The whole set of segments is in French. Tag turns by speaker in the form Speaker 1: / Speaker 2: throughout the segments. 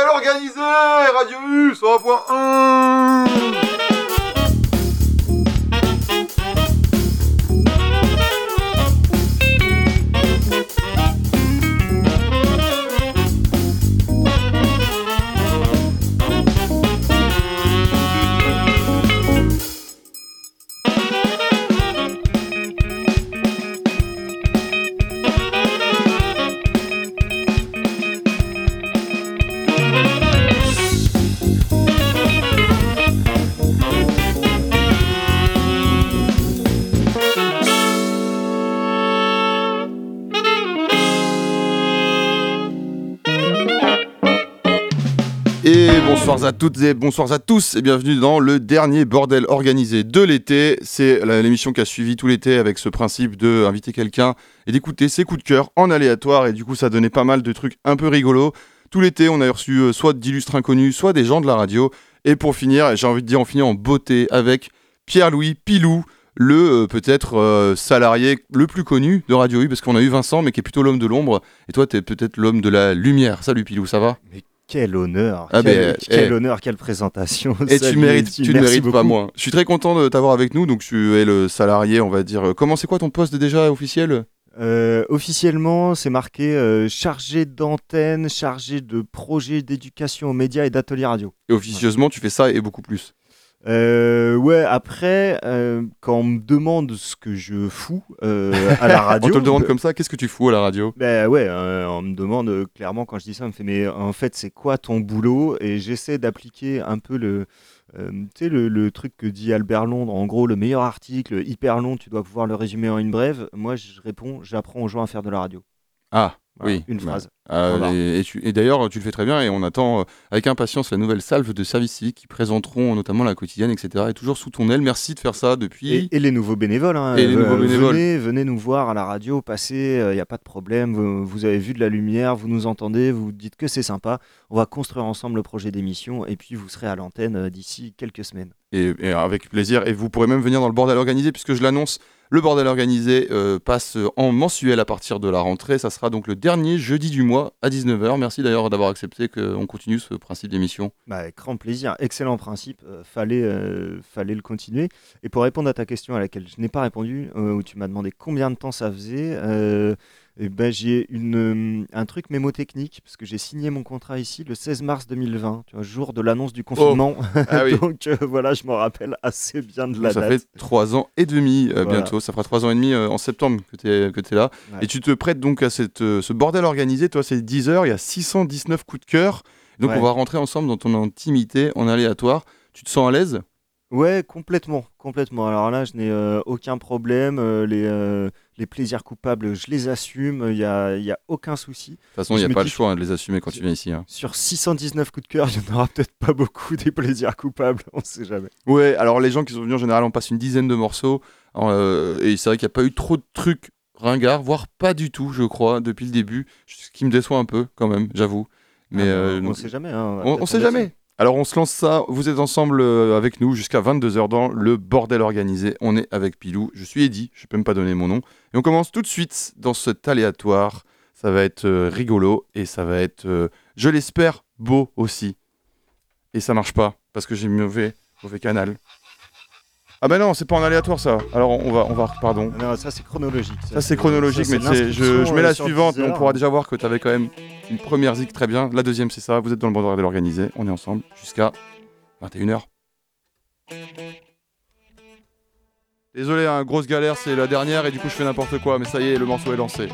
Speaker 1: Journal organisé, Radius 1.1 toutes bonsoir à tous et bienvenue dans le dernier bordel organisé de l'été. C'est l'émission qui a suivi tout l'été avec ce principe de inviter quelqu'un et d'écouter ses coups de cœur en aléatoire et du coup ça donnait pas mal de trucs un peu rigolos. Tout l'été on a reçu euh, soit d'illustres inconnus, soit des gens de la radio. Et pour finir, j'ai envie de dire on finit en beauté avec Pierre-Louis Pilou, le euh, peut-être euh, salarié le plus connu de Radio U parce qu'on a eu Vincent mais qui est plutôt l'homme de l'ombre et toi tu es peut-être l'homme de la lumière. Salut Pilou, ça va?
Speaker 2: Quel honneur, ah, quel, quel eh. honneur, quelle présentation.
Speaker 1: Et tu mérites, tu ne mérites pas moins. Je suis très content de t'avoir avec nous. Donc tu es le salarié, on va dire. Comment c'est quoi ton poste déjà officiel?
Speaker 2: Euh, officiellement, c'est marqué euh, chargé d'antenne, chargé de projet d'éducation aux médias et d'ateliers radio.
Speaker 1: Et officieusement, tu fais ça et beaucoup plus.
Speaker 2: Euh, ouais, après, euh, quand on me demande ce que je fous euh, à la radio.
Speaker 1: on te le demande comme ça, qu'est-ce que tu fous à la radio?
Speaker 2: Ben ouais, on me demande clairement quand je dis ça, on me fait, mais en fait, c'est quoi ton boulot? Et j'essaie d'appliquer un peu le. tu sais, le, truc que dit Albert Londres, en gros, le meilleur article, hyper long, tu dois pouvoir le résumer en une brève. Moi, je réponds, j'apprends aux gens à faire de la radio.
Speaker 1: Ah, oui.
Speaker 2: Une phrase.
Speaker 1: Euh, et, d'ailleurs, tu le fais très bien et on attend euh, avec impatience la nouvelle salve de services civiques qui présenteront notamment la quotidienne, etc. Et toujours sous ton aile. Merci de faire ça depuis.
Speaker 2: Et, les nouveaux bénévoles. Hein.
Speaker 1: Et les nouveaux euh, bénévoles.
Speaker 2: Venez, nous voir à la radio, passez, il n'y a pas de problème. Vous, avez vu de la lumière, vous nous entendez, vous dites que c'est sympa. On va construire ensemble le projet d'émission et puis vous serez à l'antenne d'ici quelques semaines.
Speaker 1: Et, avec plaisir. Et vous pourrez même venir dans le bordel organisé puisque je l'annonce. Le bordel organisé passe en mensuel à partir de la rentrée. Ça sera donc le dernier jeudi du mois à 19h. Merci d'ailleurs d'avoir accepté qu'on continue ce principe d'émission.
Speaker 2: Bah, avec grand plaisir. Excellent principe. Euh, fallait, euh, fallait le continuer. Et pour répondre à ta question à laquelle je n'ai pas répondu, euh, où tu m'as demandé combien de temps ça faisait, eh ben, j'ai une, un truc mémotechnique, parce que j'ai signé mon contrat ici le 16 mars 2020, tu vois, jour de l'annonce du confinement. Oh. Ah Donc voilà, je me rappelle assez bien de la
Speaker 1: ça
Speaker 2: date.
Speaker 1: Ça fait trois ans et demi bientôt. Ça fera trois ans et demi en septembre que tu es, que es là. Et tu te prêtes donc à cette, ce bordel organisé. Toi, c'est 10 heures, il y a 619 coups de cœur. Donc on va rentrer ensemble dans ton intimité en aléatoire. Tu te sens à l'aise?
Speaker 2: Ouais, complètement, complètement. Alors là, je n'ai euh, aucun problème. Euh, les, euh, les plaisirs coupables, je les assume. Il n'y a, y a aucun souci. De
Speaker 1: toute façon, il n'y a pas le choix hein, de les assumer quand tu viens ici. Hein.
Speaker 2: Sur 619 coups de cœur, il n'y en aura peut-être pas beaucoup des plaisirs coupables. On ne sait jamais.
Speaker 1: Ouais, alors les gens qui sont venus en général, on passe une dizaine de morceaux. et c'est vrai qu'il n'y a pas eu trop de trucs ringards, voire pas du tout, je crois, depuis le début. Ce qui me déçoit un peu, quand même, j'avoue. Mais
Speaker 2: ah bah, on ne sait jamais. Hein,
Speaker 1: on ne sait jamais. Alors on se lance ça, vous êtes ensemble euh, avec nous jusqu'à 22h dans le bordel organisé. On est avec Pilou, je suis Eddy, je peux même pas donner mon nom. Et on commence tout de suite dans cet aléatoire. Ça va être euh, rigolo et ça va être, euh, je l'espère, beau aussi. Et ça marche pas parce que j'ai mauvais, mauvais canal. Ah ben non, c'est pas en aléatoire ça. Alors on va, on va, pardon.
Speaker 2: Non, ça c'est chronologique.
Speaker 1: Ça, c'est chronologique, mais je, je, mets la suivante, mais on pourra déjà voir que tu avais quand même une première zik très bien. La deuxième c'est ça, vous êtes dans le bordel de l'organisé, on est ensemble jusqu'à 21h. Désolé, hein, grosse galère, c'est la dernière et du coup je fais n'importe quoi, mais ça y est, le morceau est lancé.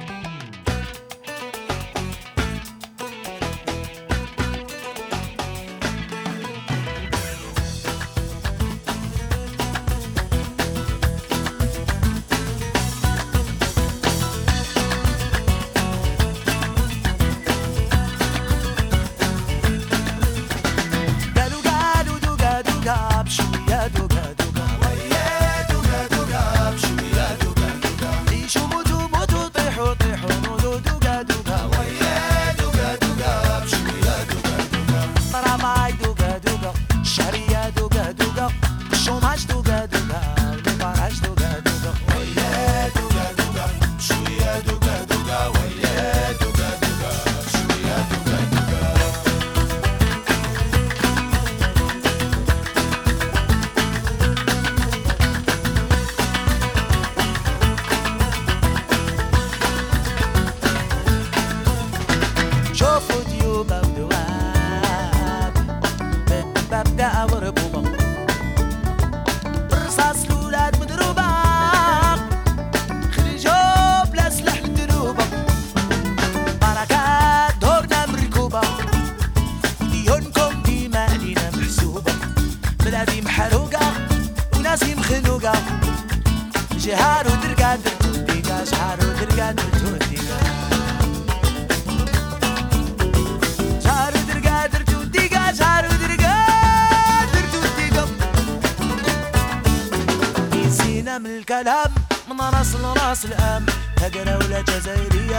Speaker 3: الكلام من راس لراس الأم هجره ولا جزائرية؟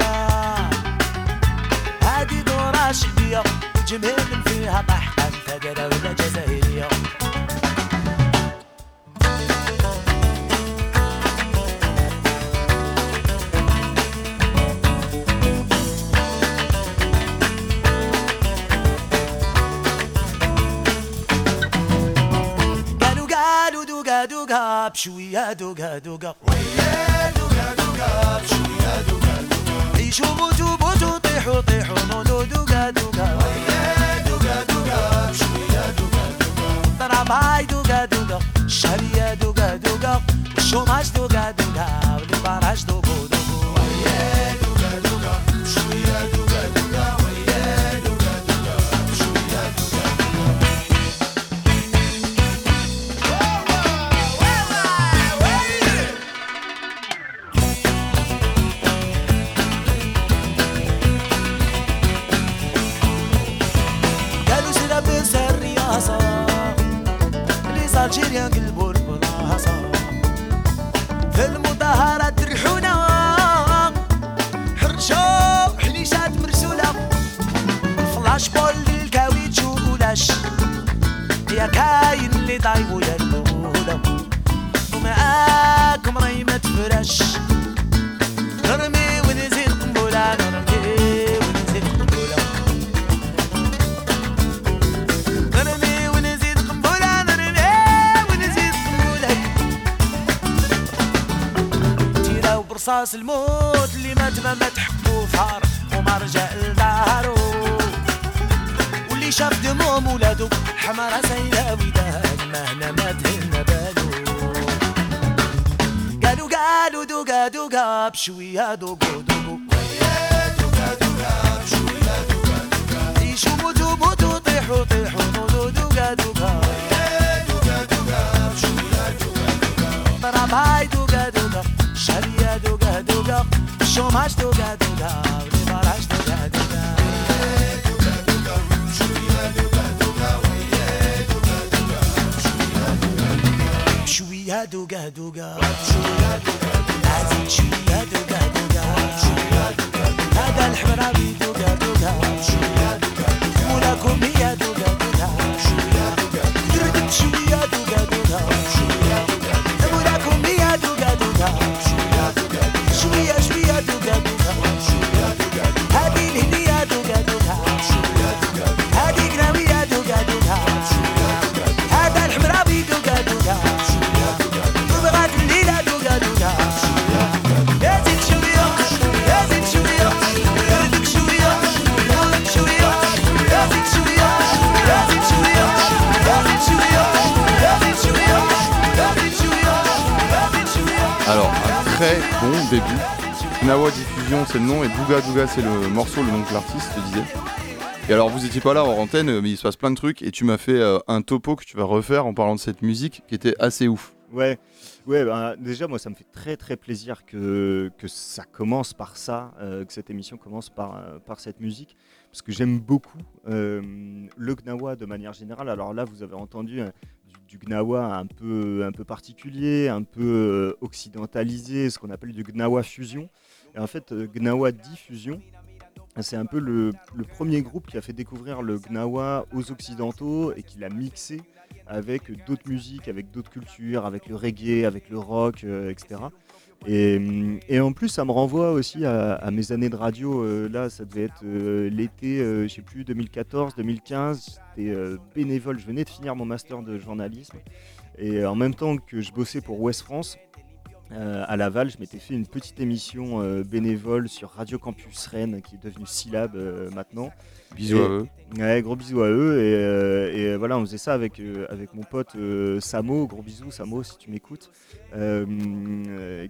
Speaker 3: هادي دورة شعبية جميل فيها طحان هجره ولا جزائرية؟ دوقا بشوية دوقا دوقا ويا دوقا دوقا بشوية دوقا دوقا عيشوا موتوا موتوا طيحوا طيحوا نودوا دوقا دوقا ويا دوقا دوقا بشوية دوقا دوقا ضرب هاي دوقا دوقا الشهرية دوقا دوقا والشوماج دوقا دوقا والبراج دوقو اللي ضايبوا يا المولى ومعاكم راي ما تفرش نرمي ونزيد قنبلة نرمي ونزيد قنبلة. نرمي ونزيد قنبلة نرمي ونزيد قنبلة. تيراو برصاص الموت اللي مات ما مات حبو فار وما رجع لدارو. واللي شاف دموم ولادو حمارة سيدة وداد ما هنا ما تهنا بالو قالوا قالوا دوقا دوقا بشوية دوقو دوقو. عيشوا موتوا موتوا طيحوا طيحوا نوضوا دوقا. دوقا هاي دوقا دوقا. شهرية دوقا دوقا. الشوماج دوقا دوقا. والبراج دوقا دوقا. يا دوقة دوقة. لازم شو يا دوقة دوقة. هذا الحمرابي دوقة دوقة. ولكم يا
Speaker 1: دوقة très bon début. Gnawa Diffusion, c'est le nom, et Douga Douga, c'est le morceau, le nom que l'artiste disait. Et alors, vous étiez pas là en antenne, mais il se passe plein de trucs, et tu m'as fait euh, un topo que tu vas refaire en parlant de cette musique qui était assez ouf.
Speaker 2: Ouais, ouais bah, déjà, moi, ça me fait très très plaisir que, que ça commence par ça, euh, que cette émission commence par, euh, par cette musique, parce que j'aime beaucoup le Gnawa de manière générale. Alors là, vous avez entendu euh, du, Gnawa un peu, un peu particulier, un peu euh, occidentalisé, ce qu'on appelle du Gnawa fusion. Et en fait, euh, Gnawa diffusion, c'est un peu le, le premier groupe qui a fait découvrir le Gnawa aux Occidentaux et qui l'a mixé avec d'autres musiques, avec d'autres cultures, avec le reggae, avec le rock, euh, etc. Et, hum, et en plus, ça me renvoie aussi à, mes années de radio. euh, là, ça devait être euh, l'été, euh, je sais plus, 2014, 2015. J'étais euh, bénévole. Je venais de finir mon master de journalisme. Et en même temps que je bossais pour Ouest France, euh, à Laval, je m'étais fait une petite émission euh, bénévole sur Radio Campus Rennes, qui est devenue Syllab euh, maintenant.
Speaker 1: Bisous
Speaker 2: Et-
Speaker 1: à eux.
Speaker 2: Ouais, gros bisous à eux. Et, et, voilà, on faisait ça avec, avec mon pote Samo. Gros bisous, Samo, si tu m'écoutes.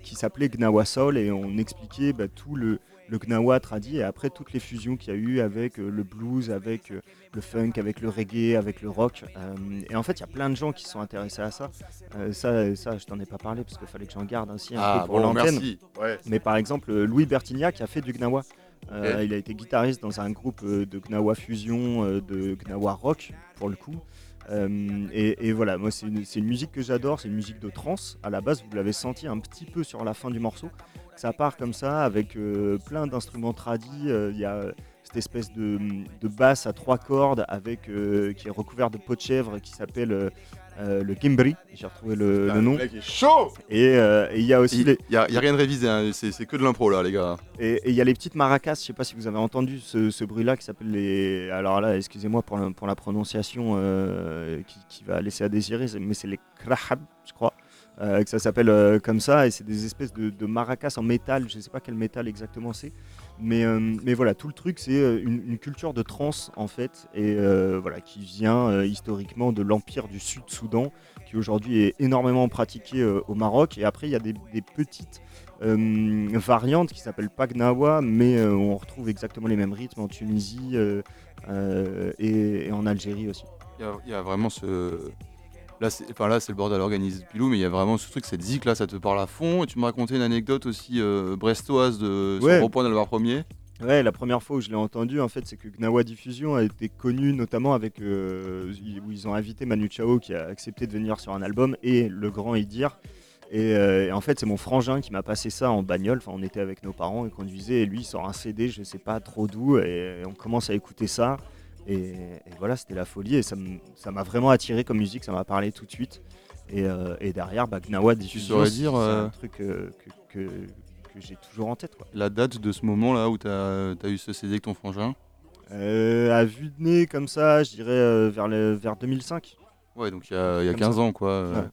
Speaker 2: qui s'appelait Gnawa Soul. Et on expliquait bah, tout le, le gnawa tradi et après toutes les fusions qu'il y a eu avec euh, le blues, avec euh, le funk, avec le reggae, avec le rock. Euh, et en fait, il y a plein de gens qui sont intéressés à ça. Ça, ça, je t'en ai pas parlé parce qu'il fallait que j'en garde un
Speaker 1: Ah
Speaker 2: peu pour
Speaker 1: bon,
Speaker 2: l'antenne.
Speaker 1: Ouais.
Speaker 2: Mais par exemple, Louis Bertignac a fait du gnawa. Euh. Il a été guitariste dans un groupe de gnawa fusion, de gnawa rock pour le coup. Euh, et, et voilà, moi c'est une, une musique que j'adore, c'est une musique de trance. À la base, vous l'avez senti un petit peu sur la fin du morceau. Ça part comme ça avec euh, plein d'instruments tradis. euh, Il y a cette espèce de, de basse à trois cordes avec euh, qui est recouvert de peau de chèvre qui s'appelle euh, euh, le gimbri. J'ai retrouvé le,
Speaker 1: Ah,
Speaker 2: le nom.
Speaker 1: mec est chaud
Speaker 2: Et euh, il y a aussi
Speaker 1: Il
Speaker 2: les,
Speaker 1: y, a rien de révisé, hein, c'est que de l'impro là, les gars.
Speaker 2: et il y a les petites maracas, je sais pas si vous avez entendu ce, ce bruit-là qui s'appelle les. Alors là, excusez-moi pour, la prononciation euh, qui, qui va laisser à désirer, mais c'est les krahab, je crois, euh, que ça s'appelle euh, comme ça, et c'est des espèces de, maracas en métal, je sais pas quel métal exactement c'est, mais, euh, mais voilà, tout le truc c'est une, culture de trance en fait, et voilà, qui vient historiquement de l'Empire du Sud-Soudan, qui aujourd'hui est énormément pratiqué au Maroc, et après il y a des, petites euh, variante qui s'appelle Pagnawa, mais on retrouve exactement les mêmes rythmes en Tunisie et, en Algérie aussi.
Speaker 1: Il y, a vraiment ce. Là, c'est enfin, là, c'est le bordel organisé de Pilou, mais il y a vraiment ce truc, cette zik là, ça te parle à fond. Et tu me racontais une anecdote aussi euh, brestoise de
Speaker 2: Ouais.
Speaker 1: son repoint d'Alvar Premier.
Speaker 2: Ouais, la première fois où je l'ai entendu, en fait, c'est que Gnawa Diffusion a été connu notamment avec euh, où ils ont invité Manu Chao qui a accepté de venir sur un album et le grand Idir. Et, euh, et en fait, c'est mon frangin qui m'a passé ça en bagnole. Enfin, on était avec nos parents et conduisait. Et lui, il sort un CD, je sais pas trop d'où. Et on commence à écouter ça. Et, et voilà, c'était la folie. Et ça m'a vraiment attiré comme musique. Ça m'a parlé tout de suite. Et, euh, et derrière, bah, Gnawa Diffusion,
Speaker 1: saurais
Speaker 2: c'est
Speaker 1: dire,
Speaker 2: c'est
Speaker 1: euh,
Speaker 2: un truc euh, que, que, que j'ai toujours en tête. Quoi.
Speaker 1: La date de ce moment là où t'as as eu ce CD avec ton frangin?
Speaker 2: Euh, à vue de nez, comme ça, je dirais euh, vers, le, vers 2005.
Speaker 1: Ouais, donc il y a, y a
Speaker 2: Comme
Speaker 1: 15
Speaker 2: ça.
Speaker 1: ans quoi.
Speaker 2: Ouais.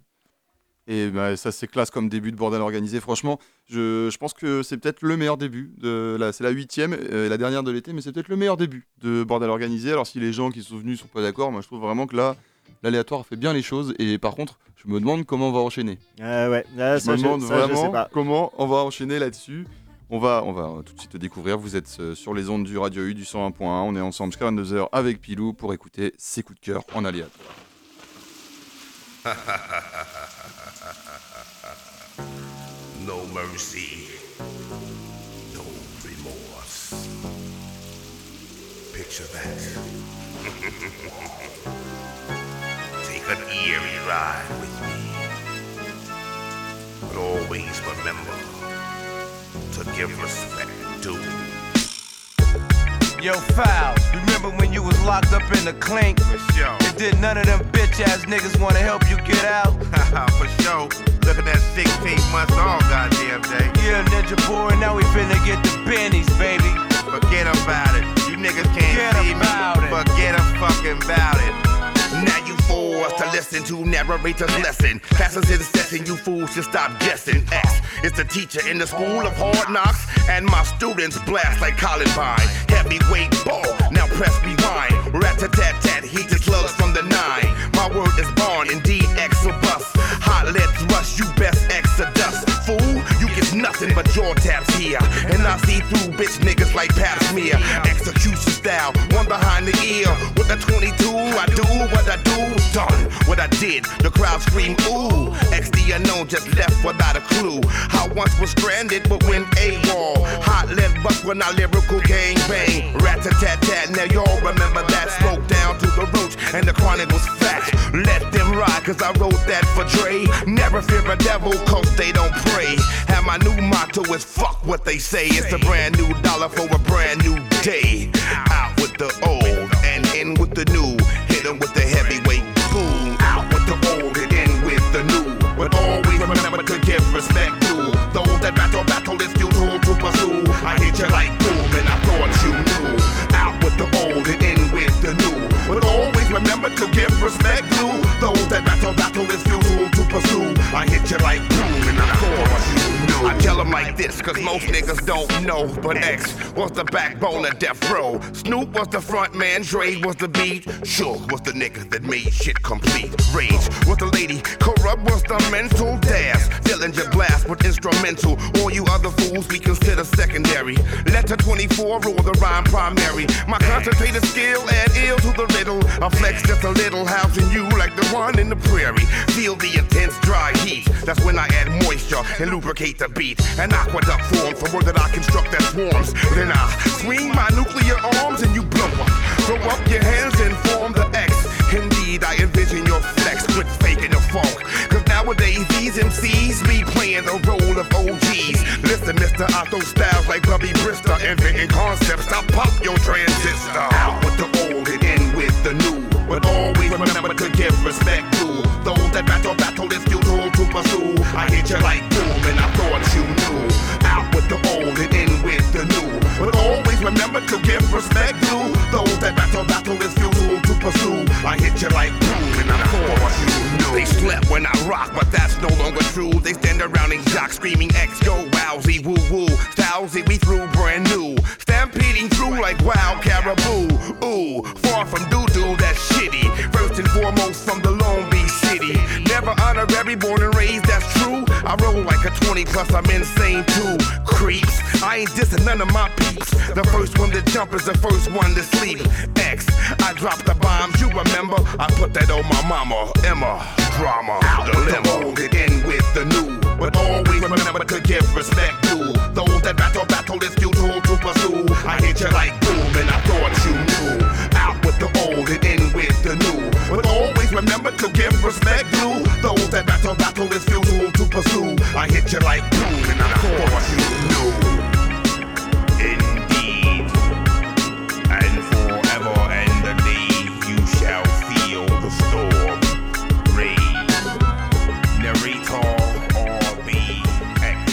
Speaker 1: Et bah, ça, c'est classe comme début de bordel organisé. Franchement, je, je pense que c'est peut-être le meilleur début. De, là, c'est la huitième, euh, la dernière de l'été, mais c'est peut-être le meilleur début de bordel organisé. Alors, si les gens qui sont venus sont pas d'accord, moi je trouve vraiment que là, l'aléatoire fait bien les choses. Et par contre, je me demande comment on va enchaîner.
Speaker 2: Ah ouais, ah,
Speaker 1: je
Speaker 2: ça,
Speaker 1: me
Speaker 2: je-
Speaker 1: demande
Speaker 2: ça, je sais
Speaker 1: vraiment
Speaker 2: pas.
Speaker 1: comment on va enchaîner là-dessus. On va, on va tout de suite découvrir. Vous êtes euh, sur les ondes du Radio U du 101.1. On est ensemble jusqu'à 22h avec Pilou pour écouter ses coups de cœur en aléatoire.
Speaker 4: No mercy, no remorse. Picture that. Take an eerie ride with me. But always remember to give respect to.
Speaker 5: Yo, foul. Remember when you was locked up in the clink?
Speaker 4: For sure.
Speaker 5: And did none of them bitch ass niggas wanna help you get out?
Speaker 4: For sure. Look at that 16 months on, goddamn day.
Speaker 5: Yeah, Ninja Boy, now we finna get the bennies, baby.
Speaker 4: Forget about it. You niggas can't
Speaker 5: Forget
Speaker 4: see
Speaker 5: about
Speaker 4: me.
Speaker 5: it.
Speaker 4: Forget a fucking about it. Now you forced to listen to narrator's lesson. Classes in session, you fools should stop guessing. X is the teacher in the school of hard knocks, and my students blast like Columbine. Heavyweight ball, now press rewind. Rat tat tat tat, heat the slugs from the nine. My word is born, indeed X will bust. Hot let's rush, you best exodus. Nothing but jaw taps here. And I see through bitch niggas like pap smear. Execution style, one behind the ear. With the 22, I do what I do. Done what I did. The crowd scream, ooh. XD unknown just left without a clue. I once was stranded, but went AWOL. Hot lead bust when I lyrical gang bang. Rat tat tat now y'all remember that. Smoke down to the roach, and the chronic was fat. Let them ride, cause I wrote that for Dre. Never fear a devil, cause they don't pray. And my new motto is fuck what they say. It's a brand new dollar for a brand new day. Out with the old and in with the new. Hit 'em with the heavyweight boom. Out with the old and in with the new. But always remember to give respect to those that battle, battle is futile to pursue. I hit you like boom, and I thought you knew. Out with the old and in with the new. But always remember to give respect to those that battle, battle is futile to pursue. I hit you like boom, and I thought you knew. Them like this, cause most niggas don't know. But X was the backbone of Death Row. Snoop was the front man, Dre was the beat. Shook was the nigga that made shit complete. Rage was the lady, corrupt was the mental dash. Dillinger blast with instrumental. All you other fools we consider secondary. Letter 24 rule the rhyme primary. My concentrated skill add ill to the riddle. I flex just a little, housing you like the one in the prairie. Feel the intense dry heat. That's when I add moisture and lubricate the beat. An aqueduct forms from word that I construct that swarms. Then I swing my nuclear arms and you blow up. Throw up your hands and form the X. Indeed, I envision your flex. Quit faking the funk. Cause nowadays these MCs be playing the role of OGs. Listen, Mr. Otto Styles like Bubby Brister. Inventing concepts. Stop pop your transistor. Out with the old and in with the new. But always remember to give respect to those that battle, battle is futile to pursue. I hit you like remember to give respect to those that battle, battle is futile to pursue. I hit you like boom, and I thought you knew. They slept when I rock, but that's no longer true. They stand around and jock, screaming X, go wowsy, woo woo. Stylesy, we through brand new. Stampeding through like wild caribou. Ooh, far from doo doo, that's shitty. First and foremost from the Lone Beach City. Never honorary, born and raised. Like a 20 plus, I'm insane too. Creeps, I ain't dissing none of my peeps. The first one to jump is the first one to sleep. X, I dropped the bombs, you remember? I put that on my mama, Emma. Drama, the limo, in with the new. But always remember to give respect to those that battle, battle is futile to pursue. I hit you like boom, and I thought you knew. Out with the old and in with the new. But always remember to give respect to those that battle, battle is futile to pursue. I hit you like boom, and I thought you knew. Indeed, and forever and a day you shall feel the storm rage. Narrator or BX.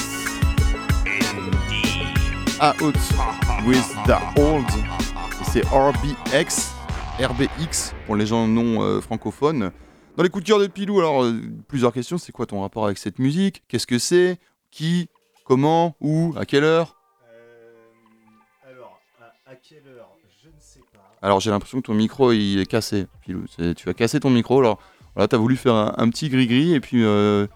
Speaker 4: Indeed.
Speaker 1: Out with the old. C'est RBX, RBX pour les gens non euh, francophones. Dans les coups de cœur de Pilou, alors euh, plusieurs questions. C'est quoi ton rapport avec cette musique? Qu'est-ce que c'est? Qui? Comment? Où? À quelle heure?
Speaker 2: Alors, à, quelle heure? Je ne sais pas.
Speaker 1: Alors j'ai l'impression que ton micro il est cassé, Pilou. C'est- Tu as cassé ton micro. Alors voilà, t'as voulu faire un, un petit gris-gris et puis euh,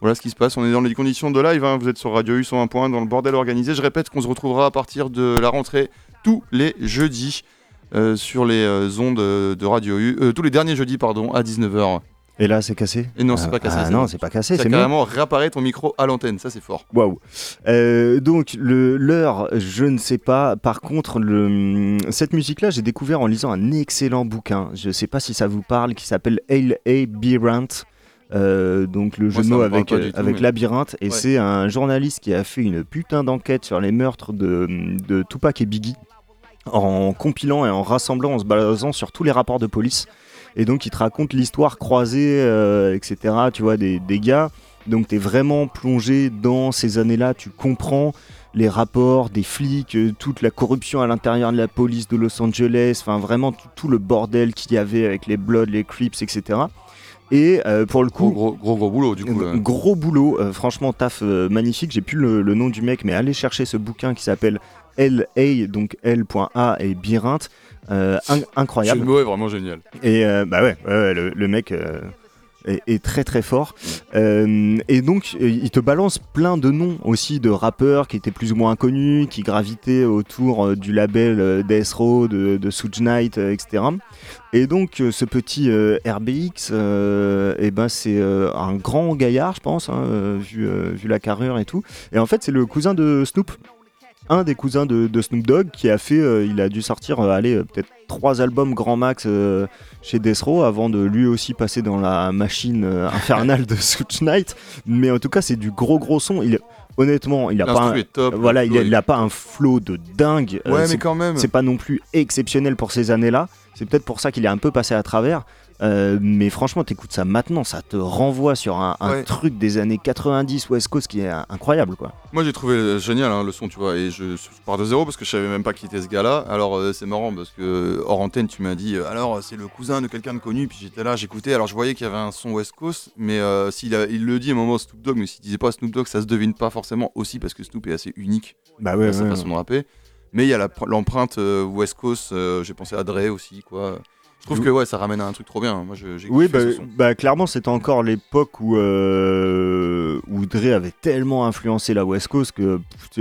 Speaker 1: voilà ce qui se passe. On est dans les conditions de live. hein. Vous êtes sur Radio U 101 point dans le bordel organisé. Je répète qu'on se retrouvera à partir de la rentrée tous les jeudis euh, sur les euh, ondes euh, de Radio U. euh, tous les derniers jeudis, pardon, à 19h.
Speaker 2: Et là, c'est cassé
Speaker 1: Et non, c'est
Speaker 2: Ah,
Speaker 1: pas cassé.
Speaker 2: ah non, c'est pas cassé,
Speaker 1: Ça carrément réapparaît ton micro à l'antenne. Ça, c'est fort.
Speaker 2: Waouh. Donc l'heure, je ne sais pas. Par contre, le, cette musique-là, j'ai découvert en lisant un excellent bouquin. Je ne sais pas si ça vous parle, qui s'appelle Hail A Birant. Euh, donc le jeu de mots avec, euh,
Speaker 1: tout,
Speaker 2: avec
Speaker 1: mais-
Speaker 2: labyrinthe et
Speaker 1: Ouais.
Speaker 2: c'est un journaliste qui a fait une putain d'enquête sur les meurtres de, de Tupac et Biggie en compilant et en rassemblant en se basant sur tous les rapports de police et donc il te raconte l'histoire croisée euh, etc tu vois des, des gars donc tu es vraiment plongé dans ces années-là tu comprends les rapports des flics, euh, toute la corruption à l'intérieur de la police de Los Angeles, enfin vraiment tout, le bordel qu'il y avait avec les Bloods, les Crips, etc. Et euh, pour le coup,
Speaker 1: gros, gros, gros boulot, du coup.
Speaker 2: euh. Gros boulot, euh, franchement taf euh, magnifique. J'ai plus le, le nom du mec, mais allez chercher ce bouquin qui s'appelle LA, donc L.A et Birinthe. Euh, in-
Speaker 1: Le
Speaker 2: incroyable.
Speaker 1: mot est vraiment génial.
Speaker 2: Et euh, bah ouais, ouais, ouais, le, le mec euh, est, est très très fort. Et donc il te balance plein de noms aussi de rappeurs qui étaient plus ou moins inconnus, qui gravitaient autour du label Death Row, de, de Suge Knight, etc. Et donc ce petit RBX, euh, eh ben c'est un grand gaillard, je pense, hein, vu, vu la carrure et tout. Et en fait c'est le cousin de Snoop. Un des cousins de, de Snoop Dogg qui a fait, euh, il a dû sortir, euh, allez, euh, peut-être trois albums grand max euh, chez Death Row avant de lui aussi passer dans la machine infernale de Such Knight. Mais en tout cas, c'est du gros gros son. Il, honnêtement, il a pas, un,
Speaker 1: top.
Speaker 2: voilà, il,
Speaker 1: flow
Speaker 2: a, il a pas un flow de dingue.
Speaker 1: Ouais, mais quand même.
Speaker 2: c'est pas non plus exceptionnel pour ces années-là. C'est peut-être pour ça qu'il est un peu passé à travers. Euh, mais franchement, t'écoutes ça maintenant, ça te renvoie sur un, un
Speaker 1: Ouais.
Speaker 2: truc des années 90 West Coast qui est euh, incroyable, quoi.
Speaker 1: Moi j'ai trouvé euh, génial hein, le son, tu vois, et je, je pars de zéro parce que je savais même pas qui était ce gars-là. Alors euh, c'est marrant parce que hors antenne tu m'as dit, euh, alors c'est le cousin de quelqu'un de connu, puis j'étais là, j'écoutais, alors je voyais qu'il y avait un son West Coast, mais euh, s'il a- il le dit à un moment Snoop Dogg, mais s'il disait pas Snoop Dogg, ça se devine pas forcément aussi parce que Snoop est assez unique
Speaker 2: Bah
Speaker 1: dans sa façon de rapper. Mais il y a l'empreinte euh, West Coast, euh, j'ai pensé à Dre aussi, quoi. Je trouve que ouais, ça ramène à un truc trop bien. Moi je-
Speaker 2: Oui, bah,
Speaker 1: ce son.
Speaker 2: bah, clairement, c'était encore l'époque où, euh, où Dre avait tellement influencé la West Coast que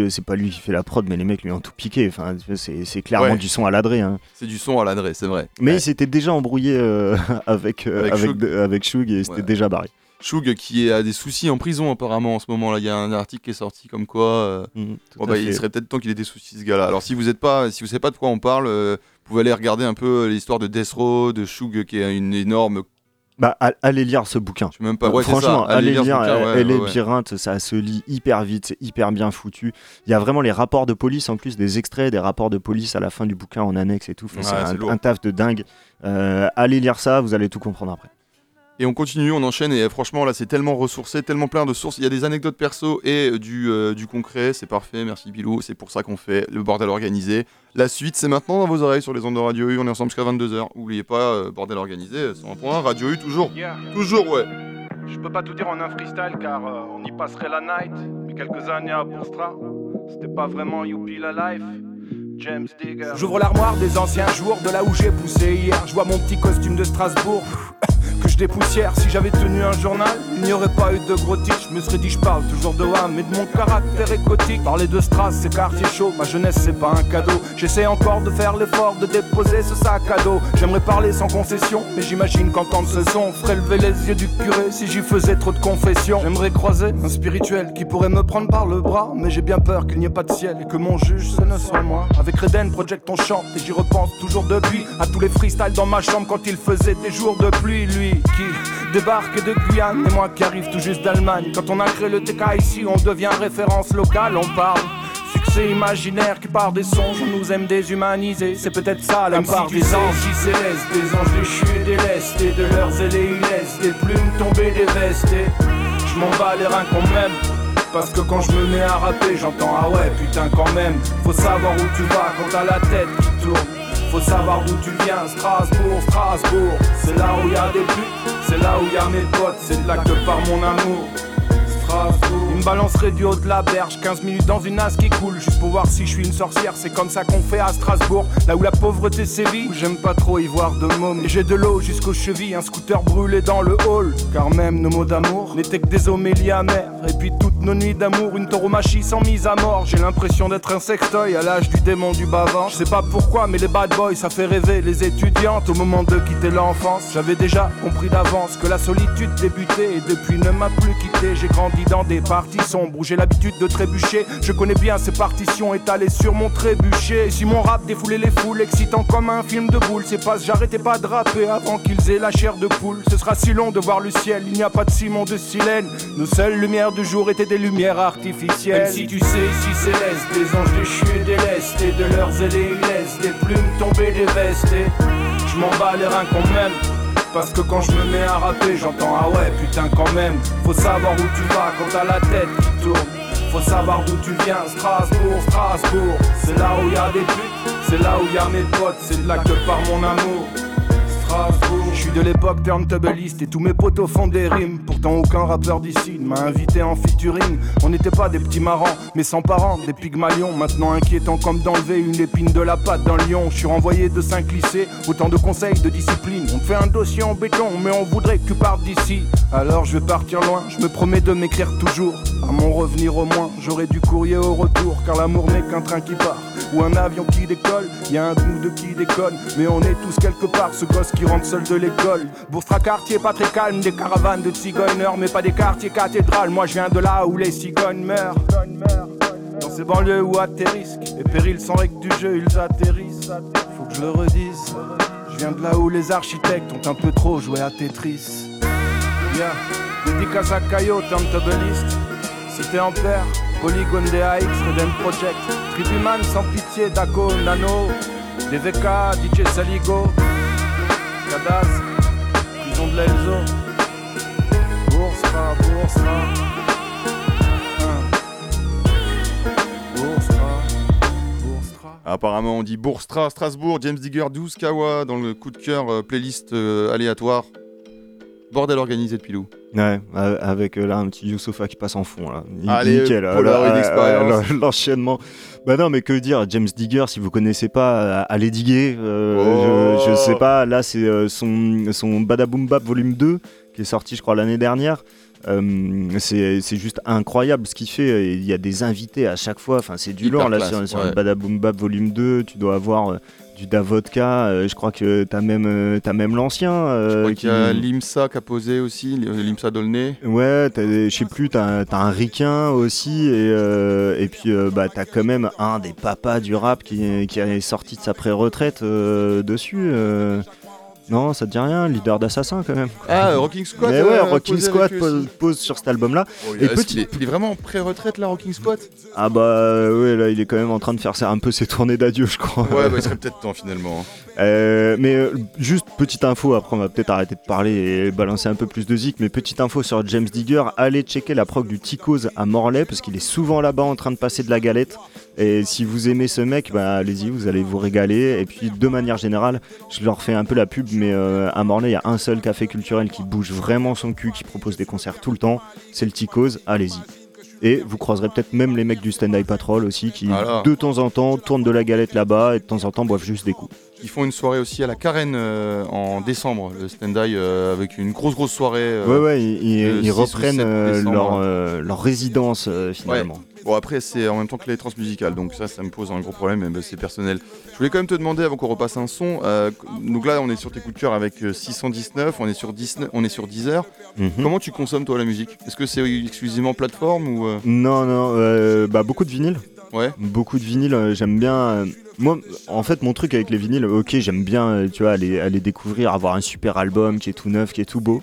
Speaker 2: c'est pas lui qui fait la prod, mais les mecs lui ont tout piqué. Enfin, c'est clairement
Speaker 1: Ouais.
Speaker 2: du son à la Dre. hein.
Speaker 1: C'est du son à la Dre, c'est vrai.
Speaker 2: Mais
Speaker 1: Ouais.
Speaker 2: il s'était déjà embrouillé euh, avec, euh,
Speaker 1: Avec
Speaker 2: avec,
Speaker 1: Suge.
Speaker 2: avec Suge et c'était
Speaker 1: Ouais.
Speaker 2: déjà barré.
Speaker 1: Shug qui a des soucis en prison apparemment en ce moment là. Il y a un article qui est sorti comme quoi. euh,
Speaker 2: Mhm,
Speaker 1: Bon, bah, il serait peut-être temps qu'il ait des soucis ce gars-là. Alors si vous êtes pas, si vous savez pas de quoi on parle, euh, pouvez aller regarder un peu l'histoire de Death Row, de Shug qui est une énorme.
Speaker 2: Bah, allez lire ce bouquin.
Speaker 1: Je même pas. Ouais, c'est ça.
Speaker 2: Franchement, allez lire,
Speaker 1: bouquin, ouais, ouais,
Speaker 2: labyrinthe, ça se lit hyper vite, c'est hyper bien foutu. Il y a vraiment les rapports de police en plus, des extraits des rapports de police à la fin du bouquin en annexe et tout. Enfin, c'est un taf de dingue. Euh, allez lire ça, vous allez tout comprendre après.
Speaker 1: Et on continue, on enchaîne et franchement là c'est tellement ressourcé, tellement plein de sources. Il y a des anecdotes perso et euh, du, euh, du concret, c'est parfait, merci Bilou. C'est pour ça qu'on fait le bordel organisé. La suite c'est maintenant dans vos oreilles sur les ondes de Radio U. On est ensemble jusqu'à 22h. Oubliez pas, euh, bordel organisé, c'est un point. Radio U toujours.
Speaker 6: Yeah.
Speaker 1: Toujours ouais.
Speaker 6: Je peux pas tout dire en un freestyle car euh, on y passerait la night. Mais quelques années à Bourstra, c'était pas vraiment Youpi la life. James Digger. J'ouvre l'armoire des anciens jours, de là où j'ai poussé hier. Je vois mon petit costume de Strasbourg. Si j'avais tenu un journal, il n'y aurait pas eu de gros titres. Je me serais dit, je parle toujours de Wham et de mon caractère écotique. Parler de Stras, c'est quartier chaud, ma jeunesse, c'est pas un cadeau. J'essaie encore de faire l'effort de déposer ce sac à dos. J'aimerais parler sans concession, mais j'imagine qu'entendre ce son ferait lever les yeux du curé si j'y faisais trop de confessions. J'aimerais croiser un spirituel qui pourrait me prendre par le bras, mais j'ai bien peur qu'il n'y ait pas de ciel et que mon juge ce ne soit moi. Avec Reden Project on chante et j'y repense toujours depuis à tous les freestyles dans ma chambre quand il faisait des jours de pluie. Lui qui débarque de Guyane et moi qui arrive tout juste d'Allemagne. Quand on a créé le TK ici, on devient référence locale, on parle. Succès imaginaire qui part des songes, on nous aime déshumanisés. C'est peut-être ça la part des anges. Si célestes, des anges déchus et délestés, de leurs ailés ils des plumes tomber des vestes. et Je m'en bats les reins quand même. Parce que quand je me mets à rapper, j'entends ah ouais, putain, quand même. Faut savoir où tu vas quand t'as la tête qui tourne. Faut savoir d'où tu viens, Strasbourg, Strasbourg. C'est là où y a des putes, c'est là où y a mes potes, c'est là que part mon amour. Strasbourg. Une balancerait du haut de la berge, 15 minutes dans une as qui coule, juste pour voir si je suis une sorcière. C'est comme ça qu'on fait à Strasbourg, là où la pauvreté sévit. J'aime pas trop y voir de mômes. Et j'ai de l'eau jusqu'aux chevilles, un scooter brûlé dans le hall. Car même nos mots d'amour n'étaient que des homélies amères. Et puis toutes nos nuits d'amour, une tauromachie sans mise à mort. J'ai l'impression d'être un sextoy à l'âge du démon du bavard. Je sais pas pourquoi, mais les bad boys, ça fait rêver les étudiantes au moment de quitter l'enfance. J'avais déjà compris d'avance que la solitude débutait et depuis ne m'a plus quitté. J'ai grandi dans des parties sombres où j'ai l'habitude de trébucher. Je connais bien ces partitions étalées sur mon trébuchet. Et si mon rap défoulait les foules, excitant comme un film de boule, c'est pas j'arrêtais pas de rapper avant qu'ils aient la chair de poule. Ce sera si long de voir le ciel, il n'y a pas de ciment de silène. Nos seules lumières du jour étaient des lumières artificielles. Même si tu sais, si céleste, des anges déchus et délestés, de leurs ailés ils des plumes tomber des vestes. et Je m'en bats les reins quand même. Parce que quand je me mets à rapper, j'entends ah ouais, putain, quand même. Faut savoir où tu vas quand t'as la tête qui tourne. Faut savoir d'où tu viens, Strasbourg, Strasbourg. C'est là où y a des putes, c'est là où y a mes potes, c'est là que part mon amour. Strasbourg. Je suis de l'époque turntableiste et tous mes potos font des rimes. Pourtant aucun rappeur d'ici ne m'a invité en featuring. On n'était pas des petits marrants, mais sans parents, des pygmalions. Maintenant inquiétant comme d'enlever une épine de la patte d'un lion. Je suis renvoyé de cinq lycées, autant de conseils de discipline. On te fait un dossier en béton, mais on voudrait que tu partes d'ici. Alors je vais partir loin, je me promets de m'écrire toujours. À mon revenir au moins, j'aurai du courrier au retour, car l'amour n'est qu'un train qui part. Ou un avion qui décolle, y a un de qui déconne. Mais on est tous quelque part, ce gosse qui rentre seul de l'école. Bourstra quartier pas très calme, des caravanes de cigogneurs, mais pas des quartiers cathédrales. Moi je viens de là où les cigognes meurent. Dans ces banlieues où atterrissent, les périls sans règles du jeu, ils atterrissent. Faut que je le redise. Je viens de là où les architectes ont un peu trop joué à Tetris. Yeah. Dédicace à Caillot, Turntableist. Cité Ampère, Polygone DAX, Reden Project. Tribuman sans pitié, Daco, Nano. DVK, DJ Saligo. Cadastre, prison de. Hein. Bourse, pas, bourse, pas.
Speaker 1: Apparemment, on dit Bourstra, Strasbourg, James Digger, 12 Kawa dans le coup de cœur euh, playlist euh, aléatoire. Bordel organisé de Pilou.
Speaker 2: Ouais, avec euh, là un petit Youssoufa qui passe en fond là.
Speaker 1: Allez,
Speaker 2: Nickel. euh, euh, L'enchaînement. Bah non, mais que dire, James Digger, si vous connaissez pas, allez diguer. euh,
Speaker 1: Oh.
Speaker 2: je, je sais pas, là c'est son, son Badaboom Bap volume 2 qui est sorti, je crois, l'année dernière. Euh, c'est juste incroyable ce qu'il fait. Il y a des invités à chaque fois. Enfin, c'est du lourd là sur, sur
Speaker 1: ouais.
Speaker 2: le Badaboom Bap volume 2. Tu dois avoir du Davodka. euh, je crois que t'as même, euh, même l'ancien.
Speaker 1: Je
Speaker 2: euh,
Speaker 1: crois qu'il y a Limsa qui a posé aussi, Limsa Dolné.
Speaker 2: Ouais, je sais plus, t'as t'as un ricain aussi, et, et puis bah, t'as quand même un des papas du rap qui, qui est sorti de sa pré-retraite dessus. Euh. Non, ça te dit rien, leader d'assassin quand même.
Speaker 1: Ah, euh, Rocking Squad
Speaker 2: Mais
Speaker 1: euh,
Speaker 2: ouais,
Speaker 1: a
Speaker 2: Rocking
Speaker 1: eux
Speaker 2: pose, sur cet album-là.
Speaker 1: Oh,
Speaker 2: Et
Speaker 1: est-ce
Speaker 2: petit-
Speaker 1: qu'il est, il est vraiment en pré-retraite là, Rocking Squad?
Speaker 2: Ah bah euh, ouais, là il est quand même en train de faire un peu ses tournées d'adieu, je crois.
Speaker 1: Ouais, bah, il serait peut-être temps finalement.
Speaker 2: Euh, mais euh, juste petite info, après on va peut-être arrêter de parler et balancer un peu plus de zik, mais petite info sur James Digger, allez checker la prog du Ticos à Morlaix parce qu'il est souvent là-bas en train de passer de la galette. Et si vous aimez ce mec, bah allez-y, vous allez vous régaler. Et puis de manière générale, je leur fais un peu la pub, mais euh, à Morlaix, il y a un seul café culturel qui bouge vraiment son cul, qui propose des concerts tout le temps, c'est le Ticos, allez-y. Et vous croiserez peut-être même les mecs du Stand Eye Patrol aussi, qui de temps en temps tournent de la galette là-bas et de temps en temps boivent juste des coups.
Speaker 1: Ils font une soirée aussi à la Carène euh, en décembre, le stand-by euh, avec une grosse grosse soirée. euh,
Speaker 2: Ouais, ouais, ils, ils-
Speaker 1: le
Speaker 2: ils
Speaker 1: 6 ou
Speaker 2: reprennent
Speaker 1: 7
Speaker 2: euh, leur, leur résidence finalement.
Speaker 1: Bon après c'est en même temps que les transmusicales, donc ça ça me pose un gros problème, mais c'est personnel. Je voulais quand même te demander avant qu'on repasse un son, euh, donc là on est sur tes coups de cœur avec euh, 619, on est sur Disney, on est sur Deezer.
Speaker 2: Mhm.
Speaker 1: Comment tu consommes toi la musique? Est-ce que c'est exclusivement plateforme ou euh,
Speaker 2: Non, non, euh, bah, beaucoup de vinyles.
Speaker 1: ouais
Speaker 2: Beaucoup de vinyles, euh, j'aime bien. euh, moi, en fait, mon truc avec les vinyles, ok, j'aime bien, euh, tu vois, aller, aller découvrir, avoir un super album qui est tout neuf, qui est tout beau.